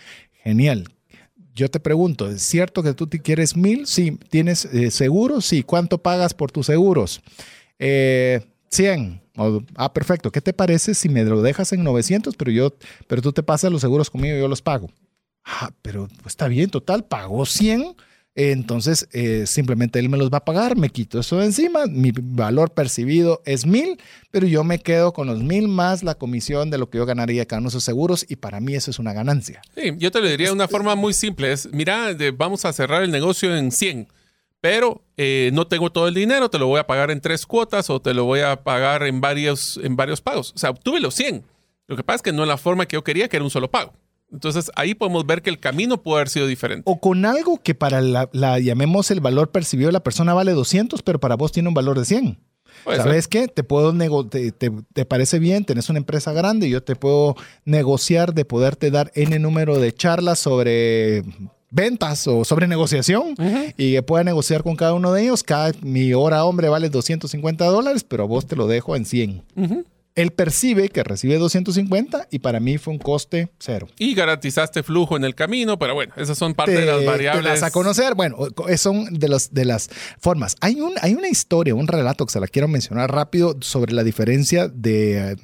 genial. Yo te pregunto, ¿es cierto que tú te quieres mil? Sí, ¿tienes eh, seguros? Sí, ¿cuánto pagas por tus seguros? Eh, 100. ah, perfecto. ¿Qué te parece si me lo dejas en 900, pero yo, pero tú te pasas los seguros conmigo y yo los pago? Ah, pero está bien, total, pagó 100 entonces, eh, simplemente él me los va a pagar, me quito eso de encima, mi valor percibido es mil, pero yo me quedo con los mil más la comisión de lo que yo ganaría cada uno de esos seguros y para mí eso es una ganancia. Sí, yo te lo diría de una forma muy simple, es, mira, vamos a cerrar el negocio en 100, pero eh, no tengo todo el dinero, te lo voy a pagar en tres cuotas o te lo voy a pagar en varios, en varios pagos. O sea, obtuve los 100. Lo que pasa es que no es la forma que yo quería, que era un solo pago. Entonces ahí podemos ver que el camino puede haber sido diferente. O con algo que para la, llamemos el valor percibido de la persona vale 200, pero para vos tiene un valor de 100. ¿Sabes qué? Te puedo te, te, parece bien, tenés una empresa grande, yo te puedo negociar de poderte dar N número de charlas sobre ventas o sobre negociación y que pueda negociar con cada uno de ellos. Cada, mi hora hombre vale 250 dólares, pero vos te lo dejo en 100 él percibe que recibe 250 y para mí fue un coste cero. Y garantizaste flujo en el camino, pero bueno, esas son parte de las variables. Te las a conocer, bueno, son de, los, de las formas. Hay, un, hay una historia, un relato que se la quiero mencionar rápido sobre la diferencia de,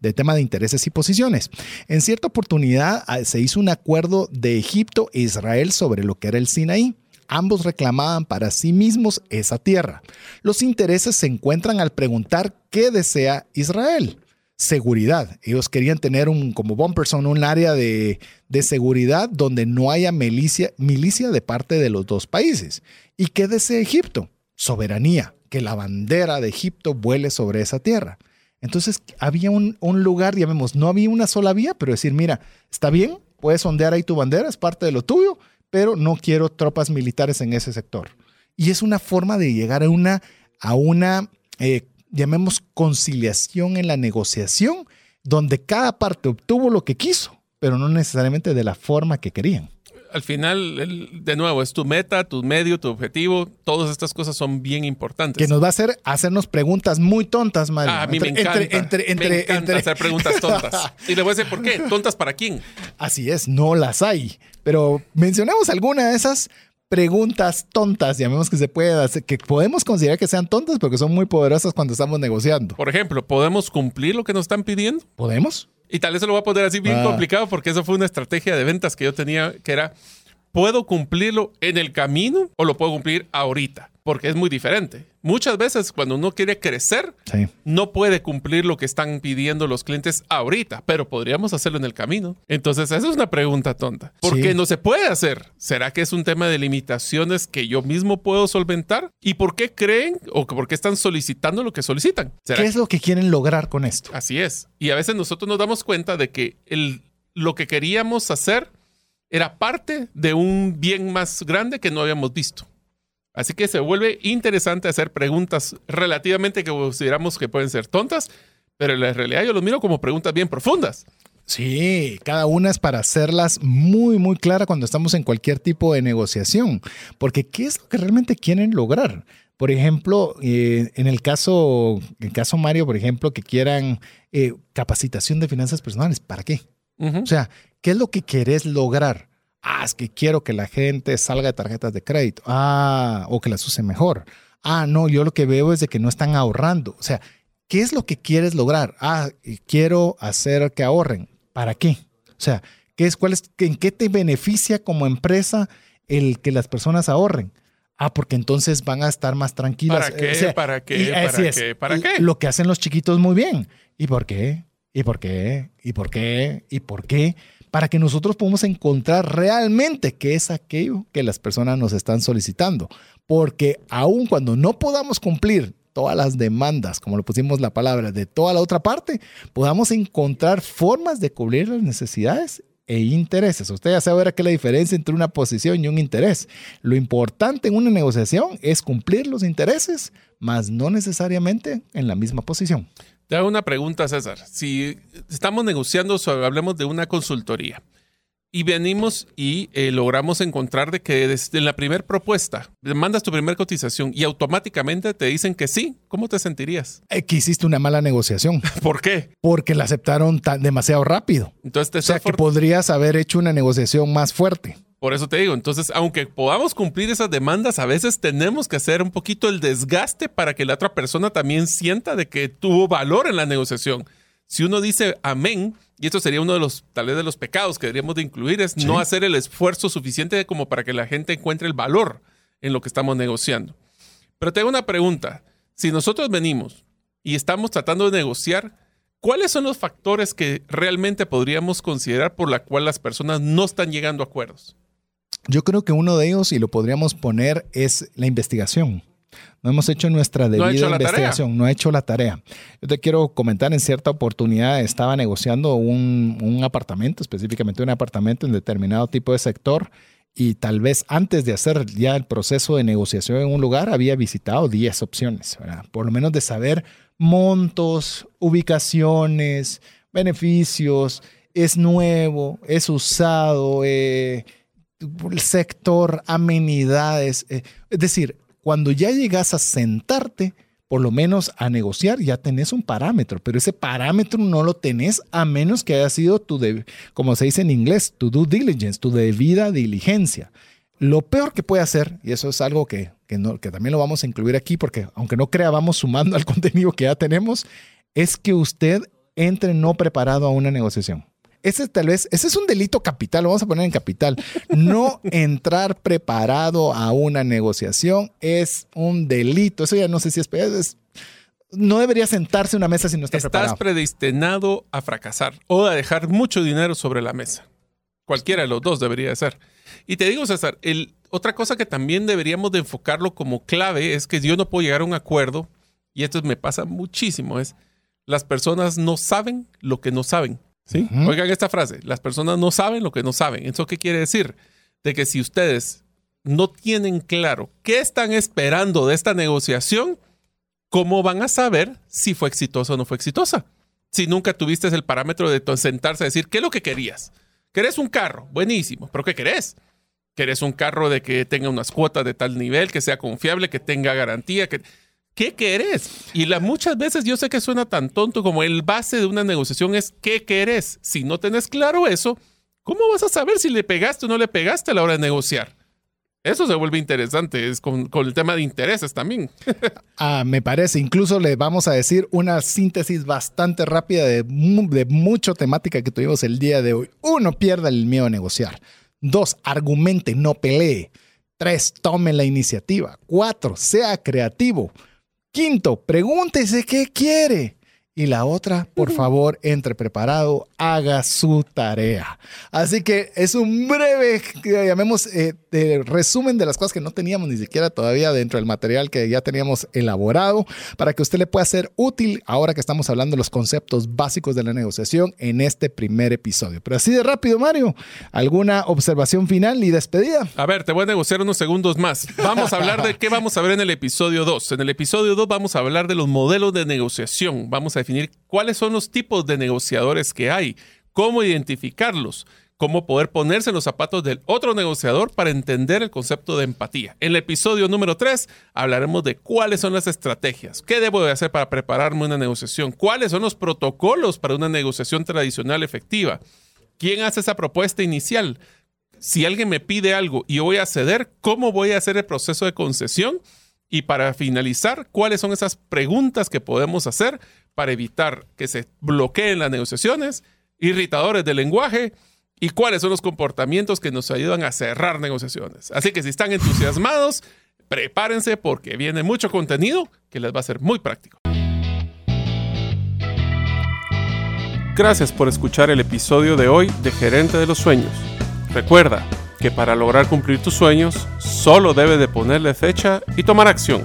de tema de intereses y posiciones. En cierta oportunidad ah, se hizo un acuerdo de Egipto e Israel sobre lo que era el Sinaí. Ambos reclamaban para sí mismos esa tierra. Los intereses se encuentran al preguntar qué desea Israel. Seguridad. Ellos querían tener un, como Bomperson, un área de, seguridad donde no haya milicia, milicia de parte de los dos países. ¿Y qué desea Egipto? Soberanía, que la bandera de Egipto vuele sobre esa tierra. Entonces había un, un, lugar, llamemos, no había una sola vía, pero decir, mira, está bien, puedes ondear ahí tu bandera, es parte de lo tuyo, pero no quiero tropas militares en ese sector. Y es una forma de llegar a una, a una eh, llamemos, conciliación en la negociación, donde cada parte obtuvo lo que quiso, pero no necesariamente de la forma que querían al final, de nuevo, es tu meta, tu medio, tu objetivo. Todas estas cosas son bien importantes. Que nos va a hacer hacernos preguntas muy tontas, Mario. Ah, a mí me encanta. me encanta hacer preguntas tontas. y le voy a decir por qué. ¿Tontas para quién? Así es, no las hay. Pero mencionamos alguna de esas preguntas tontas, llamemos que se puede hacer, que podemos considerar que sean tontas porque son muy poderosas cuando estamos negociando. Por ejemplo, ¿podemos cumplir lo que nos están pidiendo? ¿Podemos? Y tal vez se lo voy a poner así bien ah. complicado porque eso fue una estrategia de ventas que yo tenía que era, ¿puedo cumplirlo en el camino o lo puedo cumplir ahorita? Porque es muy diferente. Muchas veces cuando uno quiere crecer, no puede cumplir lo que están pidiendo los clientes ahorita, pero podríamos hacerlo en el camino. Entonces, esa es una pregunta tonta. ¿Por qué no se puede hacer? ¿Será que es un tema de limitaciones que yo mismo puedo solventar? ¿Y por qué creen o por qué están solicitando lo que solicitan? ¿Qué es lo que quieren lograr con esto? Así es. Y a veces nosotros nos damos cuenta de que el, lo que queríamos hacer era parte de un bien más grande que no habíamos visto. Así que se vuelve interesante hacer preguntas relativamente que consideramos que pueden ser tontas, pero en la realidad yo los miro como preguntas bien profundas. Sí, cada una es para hacerlas muy, muy claras cuando estamos en cualquier tipo de negociación. Porque ¿qué es lo que realmente quieren lograr? Por ejemplo, eh, en el caso, en caso Mario, por ejemplo, que quieran eh, capacitación de finanzas personales, ¿para qué? O sea, ¿qué es lo que querés lograr? Ah, es que quiero que la gente salga de tarjetas de crédito. Ah, o que las use mejor. Ah, no, yo lo que veo es de que no están ahorrando. O sea, ¿qué es lo que quieres lograr? Ah, quiero hacer que ahorren. ¿Para qué? O sea, ¿qué es, cuál es, ¿en qué te beneficia como empresa el que las personas ahorren? Ah, porque entonces van a estar más tranquilas. ¿Para qué? ¿Para qué? ¿Para qué? ¿Para qué? Lo que hacen los chiquitos muy bien. ¿Y por qué? ¿Y por qué? ¿Y por qué? ¿Y por qué? Para que nosotros podamos encontrar realmente qué es aquello que las personas nos están solicitando. Porque aun cuando no podamos cumplir todas las demandas, como lo pusimos la palabra, de toda la otra parte, podamos encontrar formas de cubrir las necesidades e intereses. Usted ya sabe qué es la diferencia entre una posición y un interés. Lo importante en una negociación es cumplir los intereses, mas no necesariamente en la misma posición. Te hago una pregunta, César. Si estamos negociando, hablemos de una consultoría y venimos y eh, logramos encontrar de que desde la primera propuesta mandas tu primera cotización y automáticamente te dicen que sí, ¿cómo te sentirías? Eh, que hiciste una mala negociación. ¿Por qué? Porque la aceptaron tan, demasiado rápido. Entonces te o sea que podrías haber hecho una negociación más fuerte. Por eso te digo, entonces, aunque podamos cumplir esas demandas, a veces tenemos que hacer un poquito el desgaste para que la otra persona también sienta de que tuvo valor en la negociación. Si uno dice amén, y esto sería uno de los, tal vez de los pecados que deberíamos de incluir, es no hacer el esfuerzo suficiente como para que la gente encuentre el valor en lo que estamos negociando. Pero tengo una pregunta. Si nosotros venimos y estamos tratando de negociar, ¿cuáles son los factores que realmente podríamos considerar por la cual las personas no están llegando a acuerdos? Yo creo que uno de ellos, y lo podríamos poner, es la investigación. No hemos hecho nuestra debida investigación, no ha hecho la tarea. Yo te quiero comentar, en cierta oportunidad estaba negociando un, apartamento, específicamente un apartamento en determinado tipo de sector, y tal vez antes de hacer ya el proceso de negociación en un lugar, había visitado 10 opciones, por lo menos de saber montos, ubicaciones, beneficios, es nuevo, es usado, eh, sector, amenidades, eh, es decir, cuando ya llegas a sentarte, por lo menos a negociar, ya tenés un parámetro, pero ese parámetro no lo tenés a menos que haya sido tu, como se dice en inglés, tu due diligence, tu debida diligencia. Lo peor que puede hacer, y eso es algo que, que, que también lo vamos a incluir aquí, porque aunque no crea, vamos sumando al contenido que ya tenemos, es que usted entre no preparado a una negociación. Ese tal vez, ese es un delito capital, lo vamos a poner en capital. No entrar preparado a una negociación es un delito. Eso ya no sé si es, no debería sentarse en una mesa si no está preparado. Estás predestinado a fracasar o a dejar mucho dinero sobre la mesa. Cualquiera de los dos debería ser. Y te digo, César, el, otra cosa que también deberíamos de enfocarlo como clave es que yo no puedo llegar a un acuerdo, y esto me pasa muchísimo, es las personas no saben lo que no saben. ¿Sí? Oigan esta frase, las personas no saben lo que no saben. ¿Eso qué quiere decir? De que si ustedes no tienen claro qué están esperando de esta negociación, ¿cómo van a saber si fue exitosa o no fue exitosa? Si nunca tuviste el parámetro de sentarse a decir, ¿qué es lo que querías? ¿Querés un carro? Buenísimo, pero ¿qué querés? ¿Querés un carro de que tenga unas cuotas de tal nivel, que sea confiable, que tenga garantía? Que... ¿qué querés? Y la, muchas veces yo sé que suena tan tonto como el base de una negociación es ¿qué querés? Si no tenés claro eso, ¿cómo vas a saber si le pegaste o no le pegaste a la hora de negociar? Eso se vuelve interesante, es con, el tema de intereses también. ah, me parece, incluso le vamos a decir una síntesis bastante rápida de, de mucha temática que tuvimos el día de hoy. Uno, pierda el miedo a negociar. Dos, argumente, no pelee. Tres, tome la iniciativa. Cuatro, sea creativo. Quinto, pregúntese qué quiere. Y la otra, por favor, entre preparado, haga su tarea. Así que es un breve, llamemos, eh, resumen de las cosas que no teníamos ni siquiera todavía dentro del material que ya teníamos elaborado para que usted le pueda ser útil ahora que estamos hablando de los conceptos básicos de la negociación en este primer episodio. Pero así de rápido, Mario, ¿alguna observación final y despedida? A ver, te voy a negociar unos segundos más. Vamos a hablar de qué vamos a ver en el episodio 2. En el episodio 2 vamos a hablar de los modelos de negociación. Vamos a definir cuáles son los tipos de negociadores que hay, cómo identificarlos, cómo poder ponerse en los zapatos del otro negociador para entender el concepto de empatía. En el episodio número 3 hablaremos de cuáles son las estrategias, qué debo de hacer para prepararme una negociación, cuáles son los protocolos para una negociación tradicional efectiva, quién hace esa propuesta inicial, si alguien me pide algo y yo voy a ceder, ¿cómo voy a hacer el proceso de concesión? Y para finalizar, ¿cuáles son esas preguntas que podemos hacer para evitar que se bloqueen las negociaciones irritadores del lenguaje y cuáles son los comportamientos que nos ayudan a cerrar negociaciones. Así que si están entusiasmados, prepárense porque viene mucho contenido que les va a ser muy práctico. Gracias por escuchar el episodio de hoy de Gerente de los Sueños. Recuerda que para lograr cumplir tus sueños, solo debes de ponerle fecha y tomar acción.